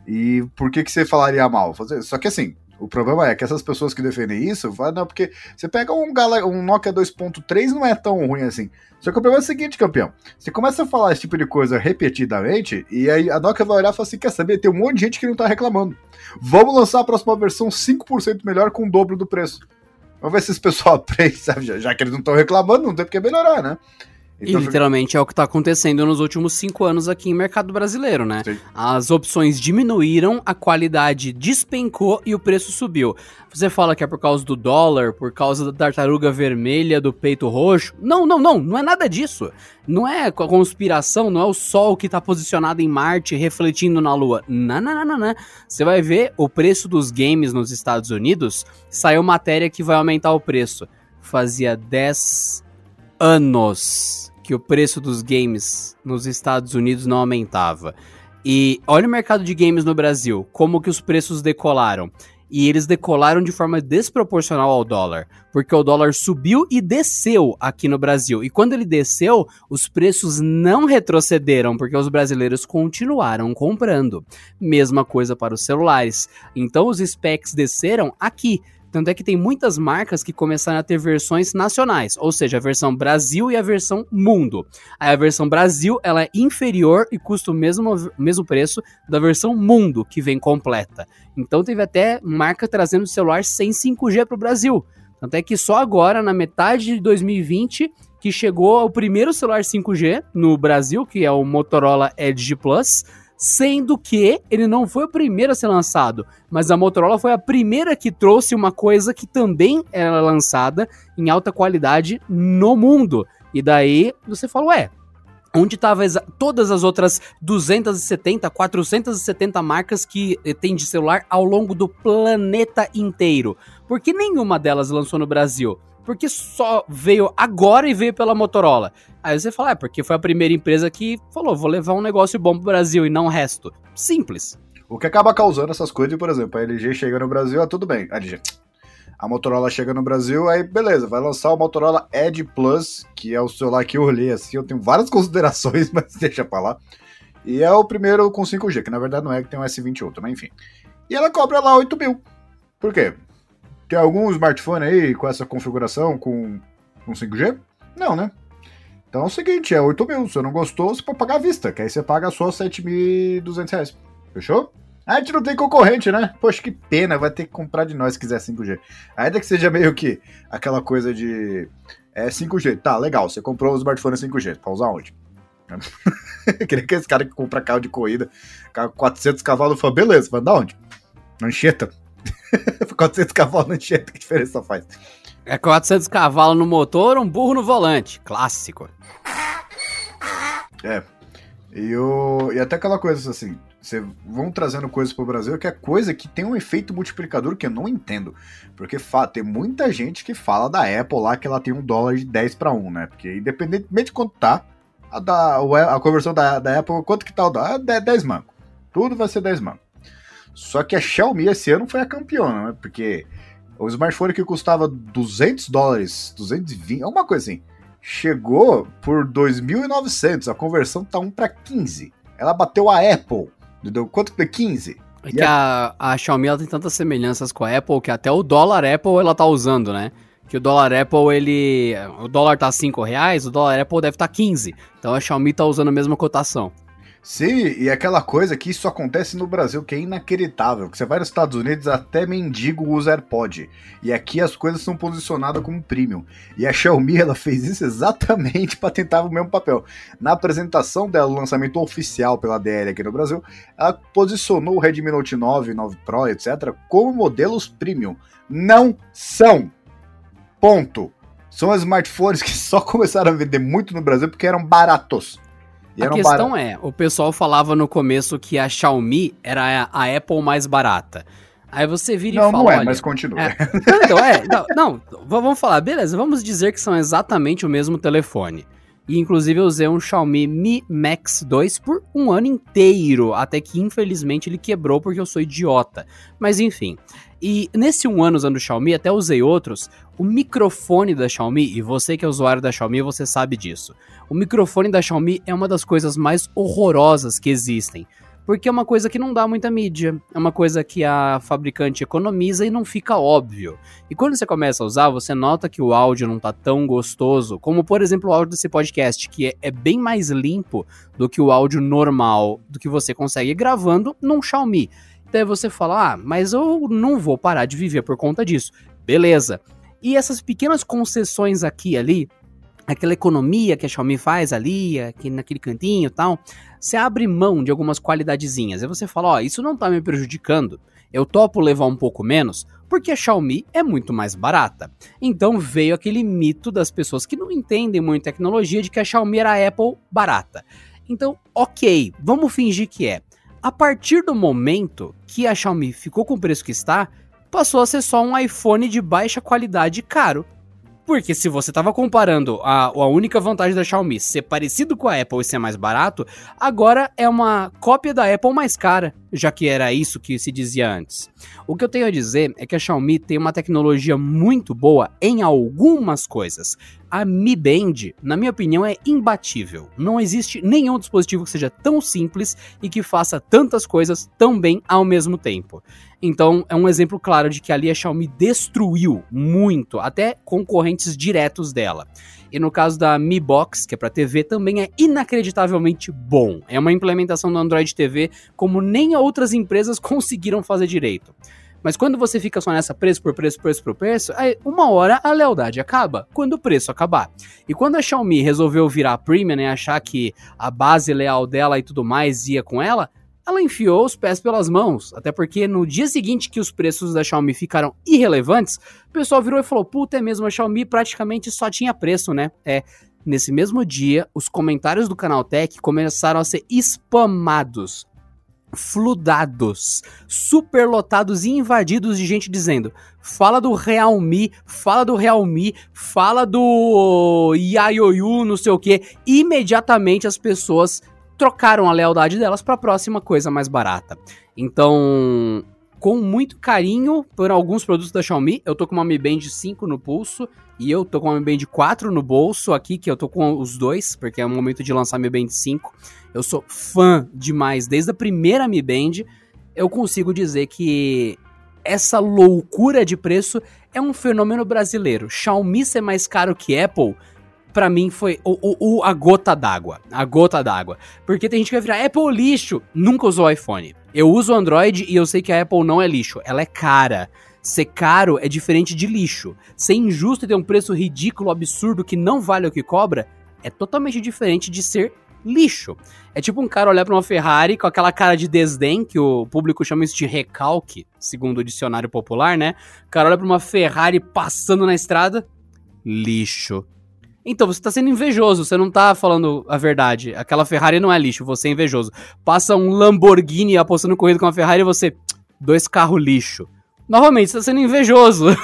E por que, que você falaria mal? Só que assim, o problema é que essas pessoas que defendem isso, falam, não, porque você pega um, Gala, um Nokia 2.3 não é tão ruim assim. Só que o problema é o seguinte, campeão. Você começa a falar esse tipo de coisa repetidamente, e aí a Nokia vai olhar e falar assim: quer saber? Tem um monte de gente que não tá reclamando. Vamos lançar a próxima versão 5% melhor com o dobro do preço. Vamos ver se esse pessoal aprende, sabe? Já, já que eles não estão reclamando, não tem porque melhorar, né? Então, e literalmente é o que está acontecendo nos últimos cinco anos aqui em mercado brasileiro, né? Sim. As opções diminuíram, a qualidade despencou e o preço subiu. Você fala que é por causa do dólar, por causa da tartaruga vermelha, do peito roxo. Não, não, não, não é nada disso. Não é conspiração, não é o sol que está posicionado em Marte refletindo na Lua. Não, não, não, não, não. Você vai ver o preço dos games nos Estados Unidos, saiu matéria que vai aumentar o preço. Fazia 10 anos que o preço dos games nos Estados Unidos não aumentava. E olha o mercado de games no Brasil, como que os preços decolaram. E eles decolaram de forma desproporcional ao dólar, porque o dólar subiu e desceu aqui no Brasil. E quando ele desceu, os preços não retrocederam, porque os brasileiros continuaram comprando. Mesma coisa para os celulares. Então os specs desceram aqui, tanto é que tem muitas marcas que começaram a ter versões nacionais, ou seja, a versão Brasil e a versão Mundo. Aí a versão Brasil ela é inferior e custa o mesmo, mesmo preço da versão Mundo, que vem completa. Então teve até marca trazendo celular sem 5G para o Brasil. Tanto é que só agora, na metade de 2020, que chegou o primeiro celular 5G no Brasil, que é o Motorola Edge Plus sendo que ele não foi o primeiro a ser lançado, mas a Motorola foi a primeira que trouxe uma coisa que também era lançada em alta qualidade no mundo. E daí você fala, ué, onde estavam todas as outras 270, 470 marcas que eh, tem de celular ao longo do planeta inteiro? Porque nenhuma delas lançou no Brasil porque só veio agora e veio pela Motorola. Aí você fala, é porque foi a primeira empresa que falou, vou levar um negócio bom pro Brasil e não o resto. Simples. O que acaba causando essas coisas, por exemplo, a LG chega no Brasil, ah, tudo bem, a LG. A Motorola chega no Brasil, aí beleza, vai lançar o Motorola Edge Plus, que é o celular que eu olhei assim, eu tenho várias considerações, mas deixa pra lá. E é o primeiro com 5G, que na verdade não é, que tem um S28, mas enfim. E ela cobra lá 8 mil. Por quê? Tem algum smartphone aí com essa configuração com, com 5G? Não, né? Então é o seguinte, é 8 mil. Se você não gostou, você pode pagar à vista, que aí você paga só 7.200 reais. Fechou? A gente não tem concorrente, né? Poxa, que pena, vai ter que comprar de nós se quiser 5G. Ainda que seja meio que aquela coisa de. É 5G, tá, legal, você comprou um smartphone 5G, pra usar onde? Queria que esse cara que compra carro de corrida, carro 400 cavalos, fala, beleza, vai dar onde? Anchieta. 400 cavalos na Anchieta, que diferença faz? É 400 cavalos no motor, um burro no volante. Clássico. É. E, o, e até aquela coisa assim, você vão trazendo coisas pro Brasil que é coisa que tem um efeito multiplicador que eu não entendo. Porque tem muita gente que fala da Apple lá que ela tem um dólar de 10 para 1, né? Porque independentemente de quanto tá, a, da, a conversão da, da Apple, quanto que tá o dólar? É 10 mangos. Tudo vai ser 10 mangos. Só que a Xiaomi esse ano foi a campeona, né? Porque o smartphone que custava 200 dólares, 220, alguma coisa assim, chegou por 2.900. A conversão tá 1 para 15. Ela bateu a Apple. Entendeu? Quanto que 15? É que a, a Xiaomi ela tem tantas semelhanças com a Apple que até o dólar Apple ela tá usando, né? Que o dólar Apple, ele. O dólar tá 5 reais, o dólar Apple deve estar tá 15. Então a Xiaomi tá usando a mesma cotação. Sim, e aquela coisa que isso acontece no Brasil, que é inacreditável. Que você vai nos Estados Unidos, até mendigo usa AirPod. E aqui as coisas são posicionadas como premium. E a Xiaomi, ela fez isso exatamente para tentar o mesmo papel. Na apresentação dela, o lançamento oficial pela DL aqui no Brasil, ela posicionou o Redmi Note 9, 9 Pro, etc., como modelos premium. Não são. Ponto. São smartphones que só começaram a vender muito no Brasil porque eram baratos. E a questão bar... é, o pessoal falava no começo que a Xiaomi era a, a Apple mais barata. Aí você vira não, e fala. Não, não é, olha, mas continua. É, então, é. Não, não, vamos falar, beleza, vamos dizer que são exatamente o mesmo telefone. E inclusive eu usei um Xiaomi Mi Max 2 por um ano inteiro, até que infelizmente ele quebrou porque eu sou idiota. Mas enfim. E nesse um ano usando o Xiaomi, até usei outros, o microfone da Xiaomi, e você que é usuário da Xiaomi, você sabe disso. O microfone da Xiaomi é uma das coisas mais horrorosas que existem. Porque é uma coisa que não dá muita mídia, é uma coisa que a fabricante economiza e não fica óbvio. E quando você começa a usar, você nota que o áudio não tá tão gostoso, como por exemplo o áudio desse podcast, que é, é bem mais limpo do que o áudio normal, do que você consegue gravando num Xiaomi. Daí você fala, ah, mas eu não vou parar de viver por conta disso. Beleza. E essas pequenas concessões aqui e ali, aquela economia que a Xiaomi faz ali, aqui naquele cantinho e tal, você abre mão de algumas qualidadezinhas. Aí você fala, ó, oh, isso não tá me prejudicando. Eu topo levar um pouco menos, porque a Xiaomi é muito mais barata. Então veio aquele mito das pessoas que não entendem muito tecnologia de que a Xiaomi era a Apple barata. Então, ok, vamos fingir que é. A partir do momento que a Xiaomi ficou com o preço que está, passou a ser só um iPhone de baixa qualidade caro. Porque se você estava comparando a, a única vantagem da Xiaomi ser parecido com a Apple e ser mais barato, agora é uma cópia da Apple mais cara, já que era isso que se dizia antes. O que eu tenho a dizer é que a Xiaomi tem uma tecnologia muito boa em algumas coisas. A Mi Band, na minha opinião, é imbatível. Não existe nenhum dispositivo que seja tão simples e que faça tantas coisas tão bem ao mesmo tempo. Então, é um exemplo claro de que ali a Xiaomi destruiu muito, até concorrentes diretos dela. E no caso da Mi Box, que é para TV, também é inacreditavelmente bom. É uma implementação do Android TV como nem outras empresas conseguiram fazer direito. Mas quando você fica só nessa preço por preço, preço por preço, aí uma hora a lealdade acaba, quando o preço acabar. E quando a Xiaomi resolveu virar premium e achar que a base leal dela e tudo mais ia com ela, ela enfiou os pés pelas mãos, até porque no dia seguinte que os preços da Xiaomi ficaram irrelevantes, o pessoal virou e falou: puta, é mesmo, a Xiaomi praticamente só tinha preço, né? É. Nesse mesmo dia, os comentários do canal Tech começaram a ser spamados, fludados, superlotados e invadidos de gente dizendo: fala do Realme, fala do Realme, fala do Yaoyu, não sei o que. Imediatamente as pessoas trocaram a lealdade delas para a próxima coisa mais barata. Então, com muito carinho por alguns produtos da Xiaomi, eu tô com uma Mi Band 5 no pulso e eu tô com uma Mi Band 4 no bolso aqui, que eu tô com os dois, porque é o momento de lançar Mi Band 5. Eu sou fã demais, desde a primeira Mi Band, eu consigo dizer que essa loucura de preço é um fenômeno brasileiro. Xiaomi ser mais caro que Apple pra mim foi o, o, o a gota d'água. A gota d'água. Porque tem gente que vai virar Apple lixo. Nunca usou iPhone. Eu uso Android e eu sei que a Apple não é lixo. Ela é cara. Ser caro é diferente de lixo. Ser injusto e ter um preço ridículo, absurdo, que não vale o que cobra, é totalmente diferente de ser lixo. É tipo um cara olhar para uma Ferrari com aquela cara de desdém, que o público chama isso de recalque, segundo o dicionário popular, né? O cara olha pra uma Ferrari passando na estrada, lixo. Então, você tá sendo invejoso, você não tá falando a verdade. Aquela Ferrari não é lixo, você é invejoso. Passa um Lamborghini apostando corrida com uma Ferrari e você, dois carros lixo. Novamente, você tá sendo invejoso.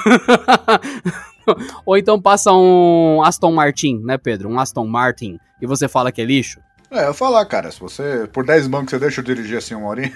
Ou então passa um Aston Martin, né, Pedro? Um Aston Martin, e você fala que é lixo. É, eu falar, cara, se você, por 10 bancos, você deixa eu dirigir assim uma horinha.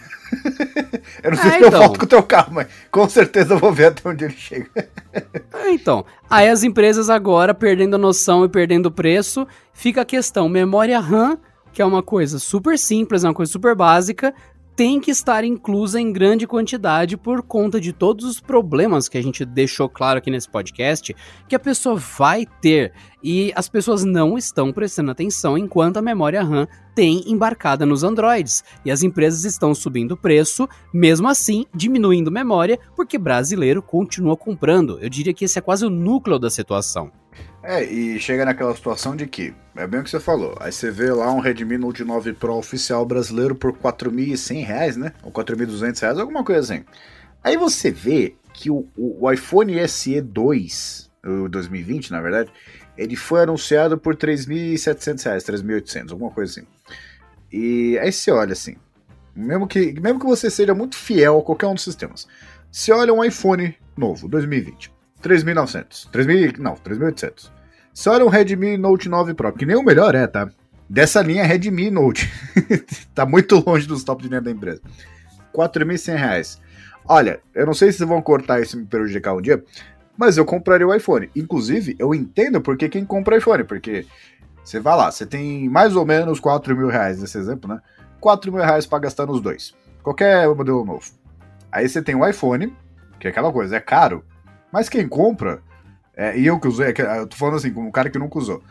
eu não sei é, se então. eu volto com o teu carro, mas com certeza eu vou ver até onde ele chega. é, então. Aí as empresas agora, perdendo a noção e perdendo o preço, fica a questão, memória RAM, que é uma coisa super simples, é uma coisa super básica, tem que estar inclusa em grande quantidade por conta de todos os problemas que a gente deixou claro aqui nesse podcast que a pessoa vai ter e as pessoas não estão prestando atenção enquanto a memória RAM tem embarcada nos Androids e as empresas estão subindo o preço, mesmo assim diminuindo memória, porque brasileiro continua comprando. Eu diria que esse é quase o núcleo da situação. É, e chega naquela situação de que, é bem o que você falou, aí você vê lá um Redmi Note 9 Pro oficial brasileiro por 4.100 reais, né? Ou 4.200 reais, alguma coisa assim. Aí você vê que o, o, o iPhone SE 2, o 2020 na verdade, ele foi anunciado por 3.700 reais, 3.800, alguma coisa assim. E aí você olha assim, mesmo que, mesmo que você seja muito fiel a qualquer um dos sistemas, você olha um iPhone novo, 2020, 3.900, 3.000, não, 3.800. Você olha um Redmi Note 9 Pro, que nem o melhor é, tá? Dessa linha Redmi Note. tá muito longe dos top de linha da empresa. 4.100 reais. Olha, eu não sei se vão cortar isso e me prejudicar um dia, mas eu compraria o iPhone. Inclusive, eu entendo porque quem compra iPhone, porque você vai lá, você tem mais ou menos 4 mil reais nesse exemplo, né? 4 mil reais pra gastar nos dois. Qualquer modelo novo. Aí você tem o iPhone, que é aquela coisa, é caro, mas quem compra, é, e eu que usei, é eu tô falando assim, como um cara que nunca usou.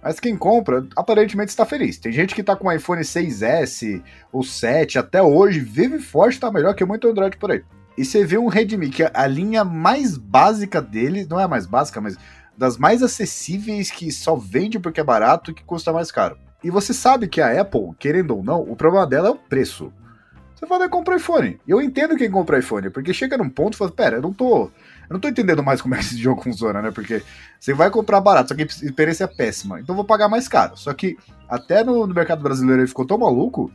Mas quem compra, aparentemente está feliz. Tem gente que tá com o iPhone 6S ou 7 até hoje, vive forte, tá melhor que muito Android por aí. E você vê um Redmi, que a linha mais básica dele, não é a mais básica, mas das mais acessíveis que só vende porque é barato e que custa mais caro. E você sabe que a Apple, querendo ou não, o problema dela é o preço. Você fala, compra iPhone. Eu entendo quem compra iPhone, porque chega num ponto e fala, pera, eu não tô. Eu não tô entendendo mais como é que esse jogo funciona, né? Porque você vai comprar barato, só que a experiência é péssima. Então vou pagar mais caro. Só que até no, no mercado brasileiro ele ficou tão maluco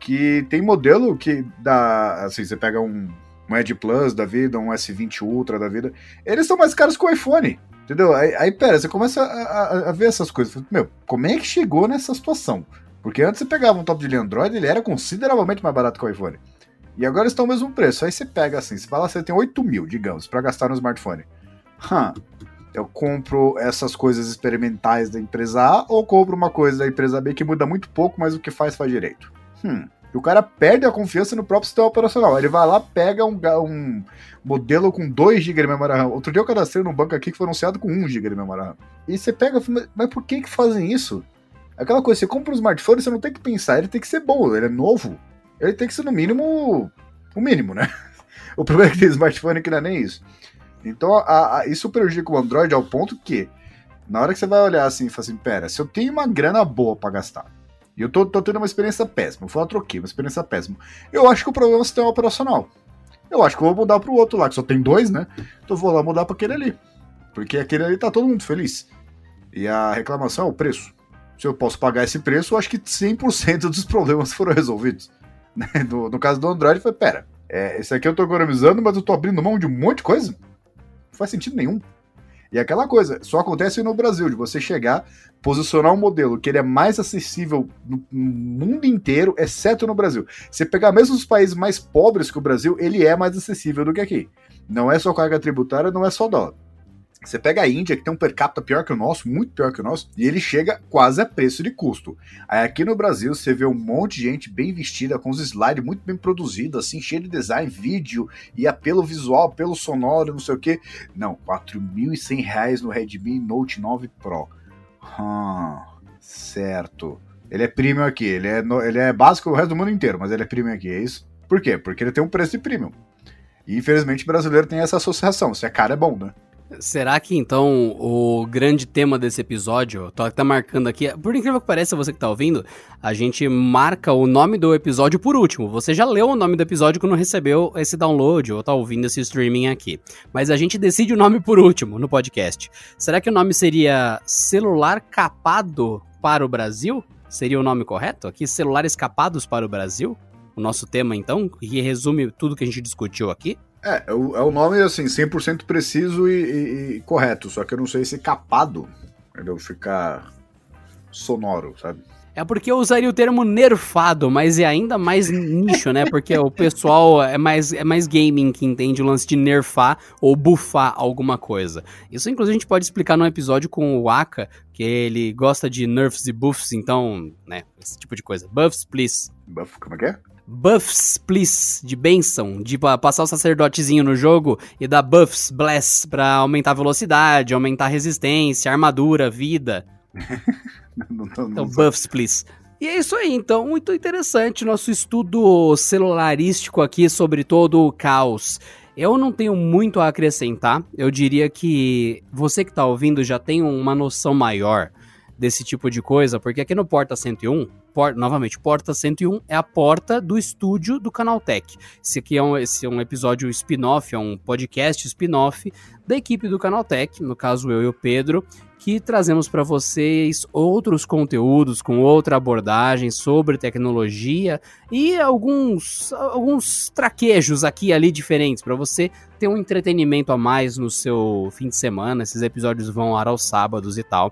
que tem modelo que dá. Assim, você pega um, um Edge Plus da vida, um S20 Ultra da vida, eles são mais caros que o iPhone. Entendeu? Aí, aí pera, você começa a, a, a, ver essas coisas. Meu, como é que chegou nessa situação? Porque antes você pegava um top de Android, ele era consideravelmente mais barato que o iPhone. E agora estão ao mesmo preço. Aí você pega assim, você fala, você tem 8 mil, digamos, para gastar no smartphone. Hum, eu compro essas coisas experimentais da empresa A ou compro uma coisa da empresa B que muda muito pouco, mas o que faz faz direito. Hum, e o cara perde a confiança no próprio sistema operacional. Ele vai lá, pega um, um modelo com 2 GB de memória RAM. Outro dia eu cadastrei num banco aqui que foi anunciado com 1 GB de memória RAM. E você pega, mas por que que fazem isso? Aquela coisa, você compra um smartphone, você não tem que pensar, ele tem que ser bom, ele é novo. Ele tem que ser no mínimo o mínimo, né? O problema é que tem smartphone que não é nem isso. Então, a, a, isso prejudica o Android ao ponto que, na hora que você vai olhar assim e fala assim, pera, se eu tenho uma grana boa para gastar, e eu tô, tô, tendo uma experiência péssima. Foi uma troquei, uma experiência péssima. Eu acho que o problema é o sistema operacional. Eu acho que eu vou mudar pro outro lá, que só tem dois, né? Então eu vou lá mudar para aquele ali. Porque aquele ali tá todo mundo feliz. E a reclamação é o preço. Se eu posso pagar esse preço, eu acho que 100% dos problemas foram resolvidos. Né? No, no caso do Android, foi: pera, é, esse aqui eu tô economizando, mas eu tô abrindo mão de um monte de coisa? Não faz sentido nenhum. E aquela coisa, só acontece no Brasil, de você chegar, posicionar um modelo que ele é mais acessível no mundo inteiro, exceto no Brasil. Você pegar mesmo os países mais pobres que o Brasil, ele é mais acessível do que aqui. Não é só carga tributária, não é só dólar. Você pega a Índia, que tem um per capita pior que o nosso, muito pior que o nosso, e ele chega quase a preço de custo. Aí aqui no Brasil você vê um monte de gente bem vestida, com os slides muito bem produzidos, assim, cheio de design, vídeo e apelo visual, apelo sonoro, não sei o que. Não, R$ 4.100 no Redmi Note 9 Pro. Hum, certo. Ele é premium aqui, ele é, no, ele é básico o resto do mundo inteiro, mas ele é premium aqui, é isso? Por quê? Porque ele tem um preço de premium. E infelizmente o brasileiro tem essa associação. Se é caro, é bom, né? Será que então o grande tema desse episódio, tô marcando aqui, por incrível que pareça você que tá ouvindo, a gente marca o nome do episódio por último. Você já leu o nome do episódio quando recebeu esse download ou tá ouvindo esse streaming aqui. Mas a gente decide o nome por último no podcast. Será que o nome seria celular capado para o Brasil? Seria o nome correto? Aqui, celulares capados para o Brasil? O nosso tema então, que resume tudo que a gente discutiu aqui? É, é o, é o nome, assim, 100% preciso e, e, e, correto, só que eu não sei se capado, entendeu? Ficar sonoro, sabe? É porque eu usaria o termo nerfado, mas é ainda mais nicho, né? Porque o pessoal é mais, é mais gaming que entende o lance de nerfar ou buffar alguma coisa. Isso, inclusive, a gente pode explicar num episódio com o Aka, que ele gosta de nerfs e buffs, então, né? Esse tipo de coisa. Buffs, please. Buff, como é que é? Buffs, please, de benção, de passar o sacerdotezinho no jogo e dar buffs, bless, pra aumentar a velocidade, aumentar a resistência, armadura, vida. não, não, então, buffs, please. E é isso aí, então, muito interessante nosso estudo celularístico aqui sobre todo o caos. Eu não tenho muito a acrescentar, eu diria que você que está ouvindo já tem uma noção maior desse tipo de coisa, porque aqui no Porta 101, por, novamente, Porta 101 é a porta do estúdio do Canaltech. Esse aqui é um, esse é um episódio spin-off, é um podcast spin-off da equipe do Canaltech, no caso eu e o Pedro, que trazemos para vocês outros conteúdos com outra abordagem sobre tecnologia e alguns, alguns traquejos aqui ali diferentes para você ter um entretenimento a mais no seu fim de semana. Esses episódios vão ar aos sábados e tal.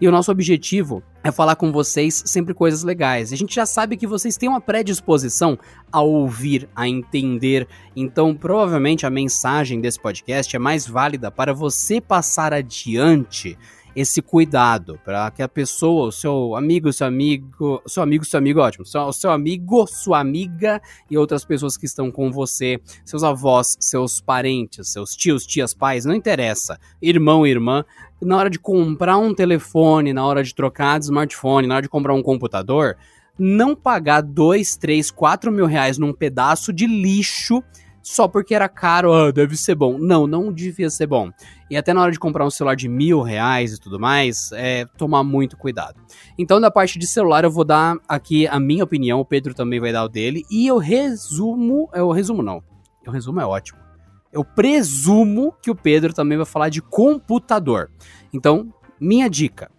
E o nosso objetivo é falar com vocês sempre coisas legais. A gente já sabe que vocês têm uma predisposição a ouvir, a entender. Então, provavelmente a mensagem desse podcast é mais válida para você passar adiante esse cuidado para que a pessoa, o seu amigo, seu amigo, seu amigo, seu amigo, ótimo, seu, seu amigo, sua amiga e outras pessoas que estão com você, seus avós, seus parentes, seus tios, tias, pais, não interessa, irmão, irmã, na hora de comprar um telefone, na hora de trocar de smartphone, na hora de comprar um computador, não pagar dois, três, quatro mil reais num pedaço de lixo só porque era caro, ah, deve ser bom. Não, não devia ser bom. E até na hora de comprar um celular de mil reais e tudo mais, é tomar muito cuidado. Então, da parte de celular, eu vou dar aqui a minha opinião, o Pedro também vai dar o dele, e eu resumo. Eu resumo, não. Eu resumo é ótimo. Eu presumo que o Pedro também vai falar de computador. Então, minha dica: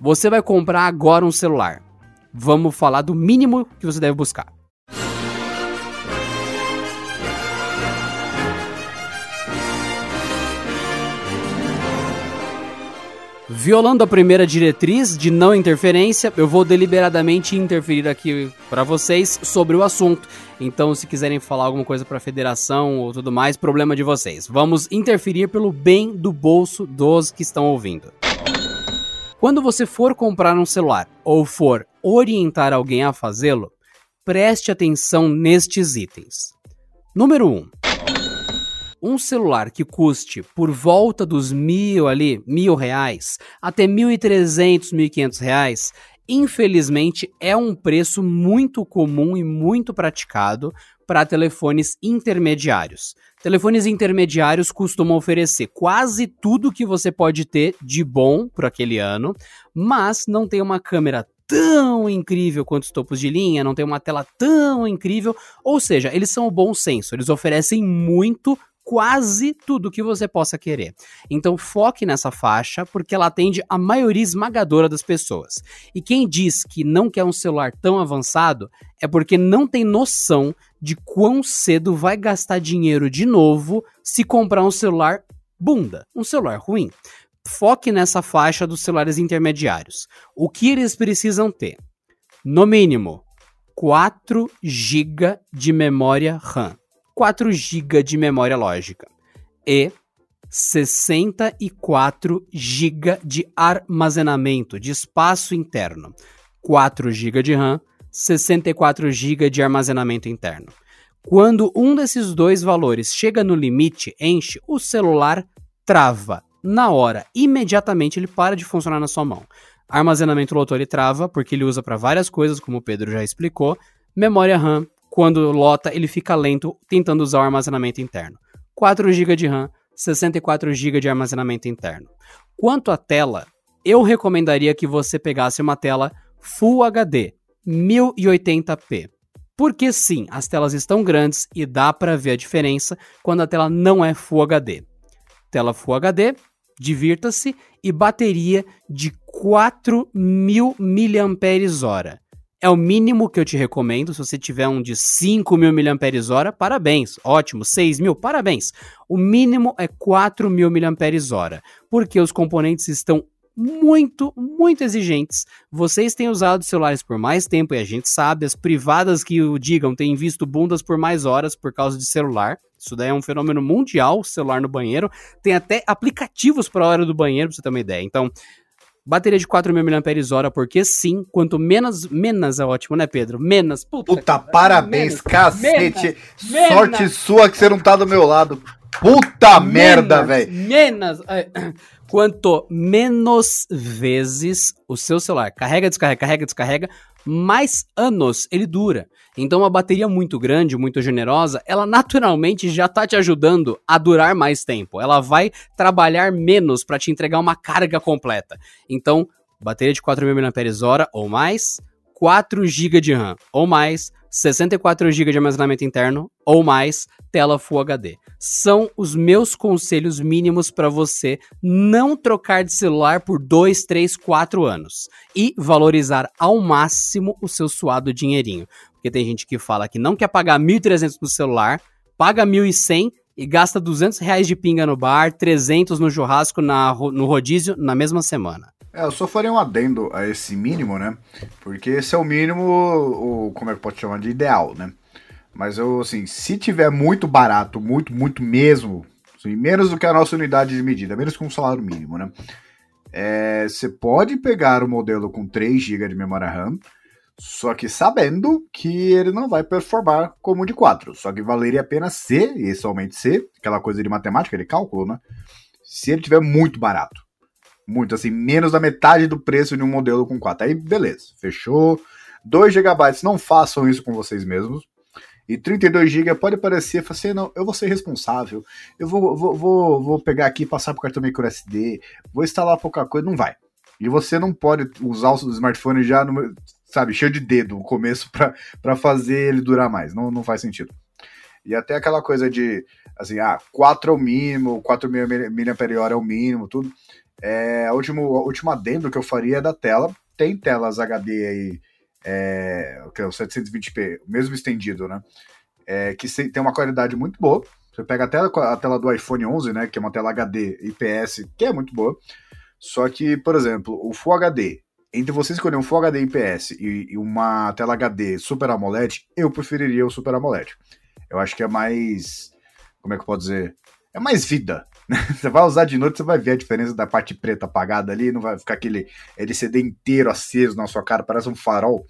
você vai comprar agora um celular. Vamos falar do mínimo que você deve buscar. Violando a primeira diretriz de não interferência, eu vou deliberadamente interferir aqui para vocês sobre o assunto. Então, se quiserem falar alguma coisa para a federação ou tudo mais, problema de vocês. Vamos interferir pelo bem do bolso dos que estão ouvindo. Quando você for comprar um celular ou for orientar alguém a fazê-lo, preste atenção nestes itens. Número 1. Um, um celular que custe por volta dos mil ali, mil reais, até mil e trezentos, mil e quinhentos reais, infelizmente é um preço muito comum e muito praticado para telefones intermediários. Telefones intermediários costumam oferecer quase tudo que você pode ter de bom para aquele ano, mas não tem uma câmera tão incrível quanto os topos de linha, não tem uma tela tão incrível, ou seja, eles são o bom senso, eles oferecem muito quase tudo que você possa querer. Então foque nessa faixa porque ela atende a maioria esmagadora das pessoas. E quem diz que não quer um celular tão avançado é porque não tem noção de quão cedo vai gastar dinheiro de novo se comprar um celular bunda, um celular ruim. Foque nessa faixa dos celulares intermediários. O que eles precisam ter? No mínimo, 4 GB de memória RAM. 4 GB de memória lógica e 64 GB de armazenamento, de espaço interno. 4 GB de RAM, 64 GB de armazenamento interno. Quando um desses dois valores chega no limite, enche, o celular trava. Na hora, imediatamente ele para de funcionar na sua mão. Armazenamento lotou ele trava, porque ele usa para várias coisas, como o Pedro já explicou. Memória RAM, quando lota, ele fica lento tentando usar o armazenamento interno. 4 GB de RAM, 64 GB de armazenamento interno. Quanto à tela, eu recomendaria que você pegasse uma tela Full HD, 1080p. Porque sim, as telas estão grandes e dá para ver a diferença quando a tela não é Full HD. Tela Full HD, divirta-se e bateria de 4000 mAh. É o mínimo que eu te recomendo. Se você tiver um de 5.000 mAh, parabéns. Ótimo. 6.000, parabéns. O mínimo é 4.000 mAh. Porque os componentes estão muito, muito exigentes. Vocês têm usado celulares por mais tempo e a gente sabe, as privadas que o digam têm visto bundas por mais horas por causa de celular. Isso daí é um fenômeno mundial, celular no banheiro. Tem até aplicativos para a hora do banheiro, pra você ter uma ideia. Então, Bateria de 4.000 mAh, porque sim, quanto menos, menos é ótimo, né, Pedro? Menos. Puta, Puta parabéns, menos, cacete. Menos, Sorte menos. sua que você não tá do meu lado. Puta merda, velho. Menos. Quanto menos vezes o seu celular carrega, descarrega, carrega, descarrega, mais anos ele dura. Então, uma bateria muito grande, muito generosa, ela naturalmente já está te ajudando a durar mais tempo. Ela vai trabalhar menos para te entregar uma carga completa. Então, bateria de 4.000 mAh ou mais, 4 GB de RAM ou mais, 64 GB de armazenamento interno ou mais, tela Full HD. São os meus conselhos mínimos para você não trocar de celular por 2, 3, 4 anos e valorizar ao máximo o seu suado dinheirinho. Porque tem gente que fala que não quer pagar 1.300 no celular, paga 1.100 e gasta 200 reais de pinga no bar, 300 no churrasco, na, no rodízio na mesma semana. É, eu só faria um adendo a esse mínimo, né? Porque esse é o mínimo, o, como é que pode chamar de ideal, né? Mas eu, assim, se tiver muito barato, muito, muito mesmo, assim, menos do que a nossa unidade de medida, menos que um salário mínimo, né? É, você pode pegar o modelo com 3 GB de memória RAM, só que sabendo que ele não vai performar como de 4. Só que valeria a pena ser, e somente ser, aquela coisa de matemática, de cálculo, né? Se ele tiver muito barato muito, assim, menos da metade do preço de um modelo com 4. Aí, beleza, fechou. 2 GB, não façam isso com vocês mesmos. E 32 GB pode parecer, assim, não, eu vou ser responsável, eu vou, vou, vou, vou pegar aqui, passar pro cartão micro SD, vou instalar pouca coisa, não vai. E você não pode usar o smartphone já, no, sabe, cheio de dedo no começo para fazer ele durar mais, não, não faz sentido. E até aquela coisa de, assim, ah, 4 é o mínimo, 4 mAh é o mínimo, tudo. É, a último, a última adendo que eu faria é da tela. Tem telas HD aí, é, que é o 720p, mesmo estendido, né? É, que tem uma qualidade muito boa. Você pega a tela, a tela do iPhone 11, né? Que é uma tela HD IPS, que é muito boa. Só que, por exemplo, o Full HD, entre você escolher um Full HD IPS e, e uma tela HD Super AMOLED, eu preferiria o Super AMOLED. Eu acho que é mais. Como é que eu posso dizer? É mais vida, Você vai usar de noite, você vai ver a diferença da parte preta apagada ali, não vai ficar aquele LCD inteiro aceso na sua cara, parece um farol.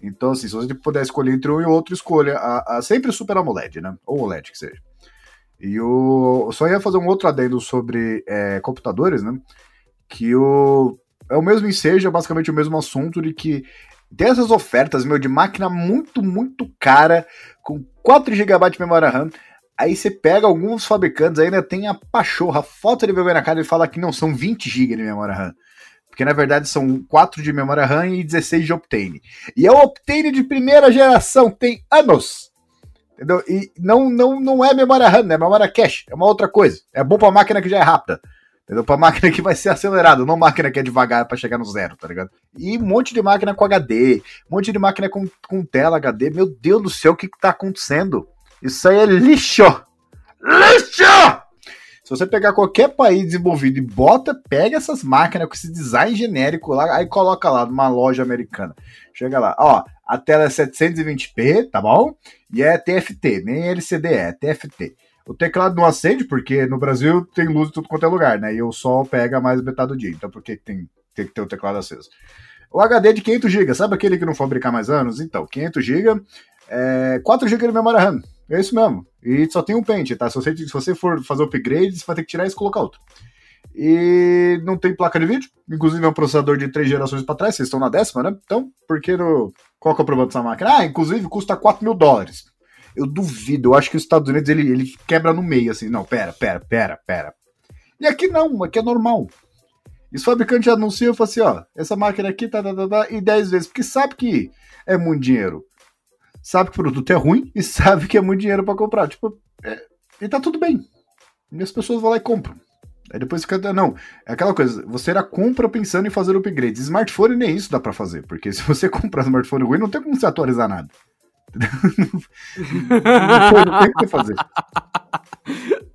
Então, assim, se você puder escolher entre um e outro, escolha a, a sempre o Super AMOLED, né? Ou OLED que seja. E o só ia fazer um outro adendo sobre é, computadores, né? Que o é o mesmo ensejo, é basicamente o mesmo assunto de que tem essas ofertas, meu, de máquina muito, muito cara, com 4 GB de memória RAM, Aí você pega alguns fabricantes, ainda tem a pachorra, a foto de vergonha na cara e fala que não são 20 GB de memória RAM. Porque na verdade são 4 de memória RAM e 16 de Optane. E é o Optane de primeira geração, tem anos. Entendeu? E não, não, não é memória RAM, é memória cache, é uma outra coisa. É bom pra máquina que já é rápida. Entendeu? Pra máquina que vai ser acelerada, não máquina que é devagar para chegar no zero, tá ligado? E um monte de máquina com HD, um monte de máquina com, com tela HD. Meu Deus do céu, o que, que tá acontecendo? Isso aí é lixo! Lixo! Se você pegar qualquer país desenvolvido e bota, pega essas máquinas com esse design genérico lá, aí coloca lá numa loja americana. Chega lá, ó, a tela é 720p, tá bom? E é TFT, nem LCD é, TFT. O teclado não acende, porque no Brasil tem luz em tudo quanto é lugar, né? E o sol pega mais metade do dia. Então por que tem, tem que ter o teclado aceso? O HD de 500 GB, sabe aquele que não fabricar mais anos? Então, 500 GB, é, 4 GB de memória RAM. É isso mesmo. E só tem um pente, tá? Se você, se você for fazer upgrade, você vai ter que tirar isso e colocar outro. E não tem placa de vídeo, inclusive é um processador de três gerações para trás, vocês estão na décima, né? Então, porque no... qual que é o problema dessa máquina? Ah, inclusive custa 4 mil dólares. Eu duvido, eu acho que os Estados Unidos ele, ele quebra no meio, assim, não, pera, pera, pera, pera. E aqui não, aqui é normal. E os fabricantes anunciam e falam assim, ó, essa máquina aqui tá, tá, tá, tá, e 10 vezes, porque sabe que é muito dinheiro. Sabe que o produto é ruim e sabe que é muito dinheiro para comprar. Tipo, é, e tá tudo bem. E as pessoas vão lá e compram. Aí depois fica. Não, é aquela coisa, você era compra pensando em fazer upgrades. Smartphone nem isso dá para fazer, porque se você comprar smartphone ruim, não tem como você atualizar nada. Não, tem o que fazer.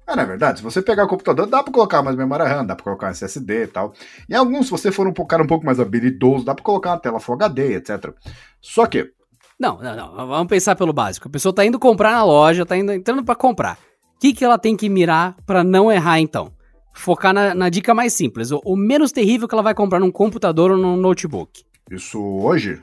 É, na verdade, se você pegar o computador, dá pra colocar mais memória RAM, dá pra colocar SSD e tal. E alguns, se você for um cara um pouco mais habilidoso, dá pra colocar uma tela Full HD, etc. Só que. Não, não, não. Vamos pensar pelo básico. A pessoa tá indo comprar na loja, tá indo, entrando para comprar. O que, que ela tem que mirar para não errar, então? Focar na, na dica mais simples, o, o, menos terrível que ela vai comprar num computador ou num notebook. Isso hoje?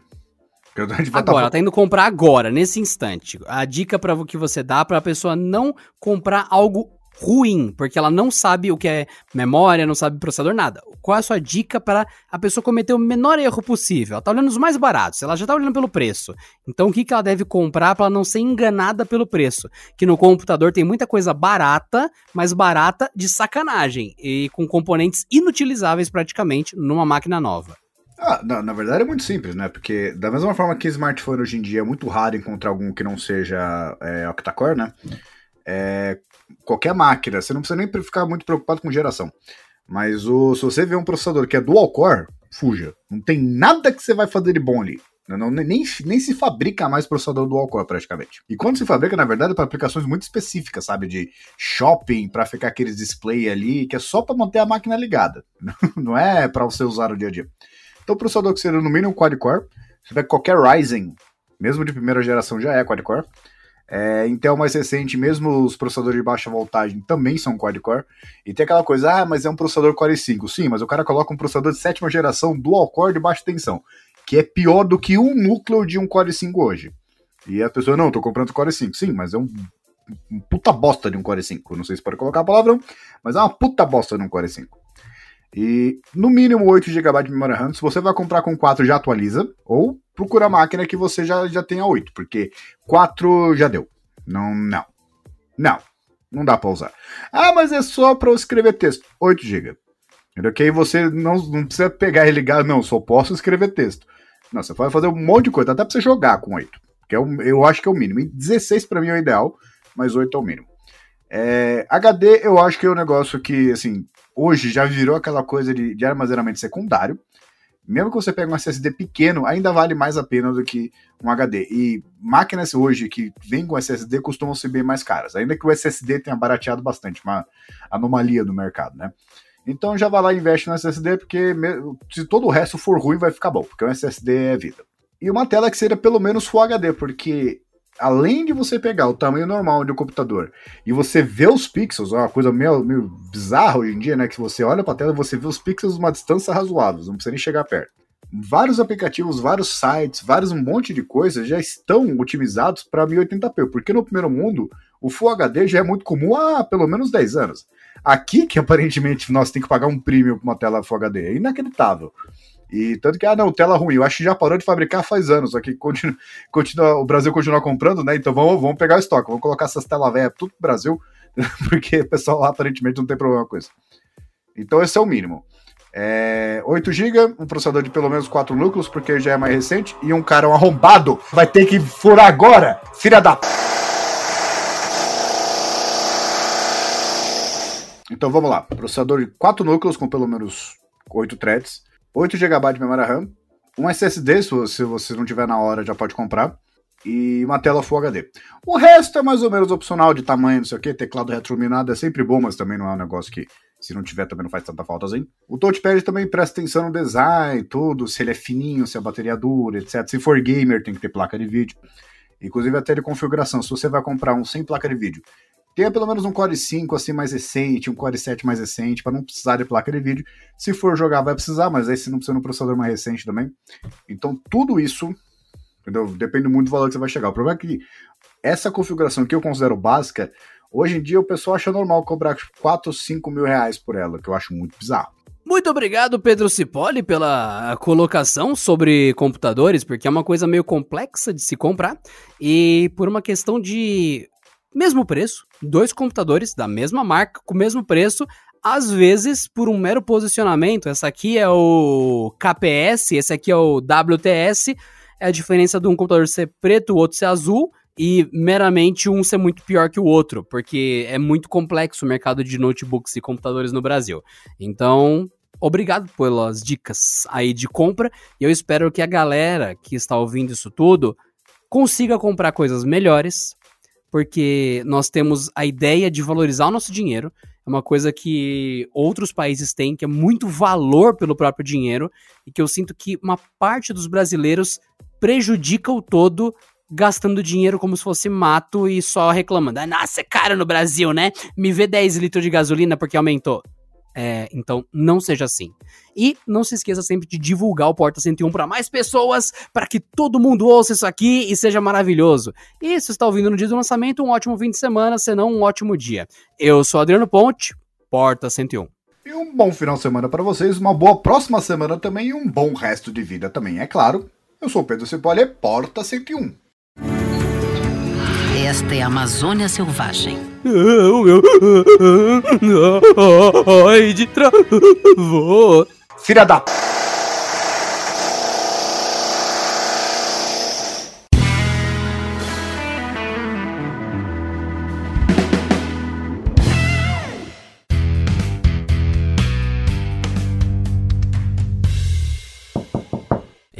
Agora, ela tá indo comprar agora, nesse instante. A dica para que você dá para a pessoa não comprar algo ruim, porque ela não sabe o que é memória, não sabe processador, nada. Qual é a sua dica para a pessoa cometer o menor erro possível? Ela tá olhando os mais baratos, ela já tá olhando pelo preço. Então o que, que ela deve comprar para não ser enganada pelo preço? Que no computador tem muita coisa barata, mas barata de sacanagem e com componentes inutilizáveis praticamente numa máquina nova. Ah, na, na, verdade é muito simples, né? Porque da mesma forma que smartphone hoje em dia é muito raro encontrar algum que não seja é, octa-core, né? É, qualquer máquina, você não precisa nem ficar muito preocupado com geração. Mas o, se você vê um processador que é dual core, fuja. Não tem nada que você vai fazer de bom ali. Não, nem, nem se fabrica mais processador dual core praticamente. E quando se fabrica, na verdade, é para aplicações muito específicas, sabe? De shopping, para ficar aqueles display ali, que é só para manter a máquina ligada. Não é para você usar no dia a dia. Então, o processador que seria no mínimo quad-core, você vê qualquer Ryzen, mesmo de primeira geração, já é quad-core. É, Intel mais recente, mesmo os processadores de baixa voltagem também são quad-core. E tem aquela coisa, ah, mas é um processador Core 5. Sim, mas o cara coloca um processador de sétima geração dual-core de baixa tensão, que é pior do que um núcleo de um Core 5 hoje. E a pessoa, não, tô comprando Core 5. Sim, mas é um, um puta bosta de um Core 5. Não sei se pode colocar palavrão, mas é uma puta bosta de um Core 5. E no mínimo 8 GB de memória RAM. Se você vai comprar com 4, já atualiza. Ou procura a máquina que você já, já tenha 8, porque 4 já deu. Não, não. Não. Não dá para usar. Ah, mas é só para escrever texto. 8 GB. Aí você não, não precisa pegar e ligar, não, só posso escrever texto. Não, você pode fazer um monte de coisa, até para você jogar com 8. Que é o, eu acho que é o mínimo. E 16 para mim é o ideal, mas 8 é o mínimo. É, HD eu acho que é um negócio que, assim, hoje já virou aquela coisa de, de armazenamento secundário. Mesmo que você pegue um SSD pequeno, ainda vale mais a pena do que um HD. E máquinas hoje que vêm com SSD costumam ser bem mais caras, ainda que o SSD tenha barateado bastante, uma anomalia do mercado, né? Então já vai lá e investe no SSD, porque se todo o resto for ruim, vai ficar bom, porque o SSD é vida. E uma tela que seria pelo menos Full HD, porque além de você pegar o tamanho normal de um computador e você vê os pixels, é uma coisa meio, meio bizarra hoje em dia, né? Que você olha para a tela e você vê os pixels uma distância razoável, não precisa nem chegar perto. Vários aplicativos, vários sites, vários um monte de coisas já estão otimizados para 1080p, porque no primeiro mundo o Full HD já é muito comum há pelo menos 10 anos. Aqui, que aparentemente nós temos que pagar um premium para uma tela Full HD, é inacreditável. E tanto que, ah, não, tela ruim. Eu acho que já parou de fabricar faz anos. Só que continua, continua, o Brasil continua comprando, né? Então vamos, vamos pegar o estoque, vamos colocar essas telas velhas tudo pro Brasil, porque o pessoal lá aparentemente não tem problema com isso. Então esse é o mínimo. É, 8 GB, um processador de pelo menos 4 núcleos, porque já é mais recente, e um cara um arrombado vai ter que furar agora, filha da. Então vamos lá, processador de 4 núcleos com pelo menos 8 threads, 8 GB de memória RAM, um SSD, se você não tiver na hora, já pode comprar, e uma tela Full HD. O resto é mais ou menos opcional de tamanho, não sei o que, teclado retroiluminado é sempre bom, mas também não é um negócio que, se não tiver, também não faz tanta falta assim. O touchpad também presta atenção no design, tudo, se ele é fininho, se a bateria dura, etc. Se for gamer, tem que ter placa de vídeo. Inclusive até de configuração, se você vai comprar um sem placa de vídeo Tenha pelo menos um Core 5 assim mais recente, um Core 7 mais recente, para não precisar de placa de vídeo. Se for jogar, vai precisar, mas aí você não precisa de um processador mais recente também. Então, tudo isso entendeu? depende muito do valor que você vai chegar. O problema é que essa configuração que eu considero básica, Hoje em dia o pessoal acha normal cobrar 4, 5 mil reais por ela, que eu acho muito bizarro. Muito obrigado, Pedro Cipoli, pela colocação sobre computadores, porque é uma coisa meio complexa de se comprar. E por uma questão de mesmo preço, dois computadores da mesma marca, com o mesmo preço, às vezes por um mero posicionamento. Essa aqui é o KPS, esse aqui é o WTS. É a diferença de um computador ser preto, o outro ser azul e meramente um ser muito pior que o outro, porque é muito complexo o mercado de notebooks e computadores no Brasil. Então, obrigado pelas dicas aí de compra e eu espero que a galera que está ouvindo isso tudo consiga comprar coisas melhores, porque nós temos a ideia de valorizar o nosso dinheiro, é uma coisa que outros países têm, que é muito valor pelo próprio dinheiro, e que eu sinto que uma parte dos brasileiros prejudica o todo gastando dinheiro como se fosse mato e só reclamando. Ah, nossa, é caro no Brasil, né? Me vê 10 litros de gasolina porque aumentou. É, então, não seja assim. E não se esqueça sempre de divulgar o Porta 101 para mais pessoas, para que todo mundo ouça isso aqui e seja maravilhoso. E se está ouvindo no dia do lançamento, um ótimo fim de semana, senão um ótimo dia. Eu sou Adriano Ponte, Porta 101. E um bom final de semana para vocês, uma boa próxima semana também e um bom resto de vida também, é claro. Eu sou Pedro Cipolli, Porta 101. Esta é a Amazônia Selvagem. Ai, de travou. Filha da...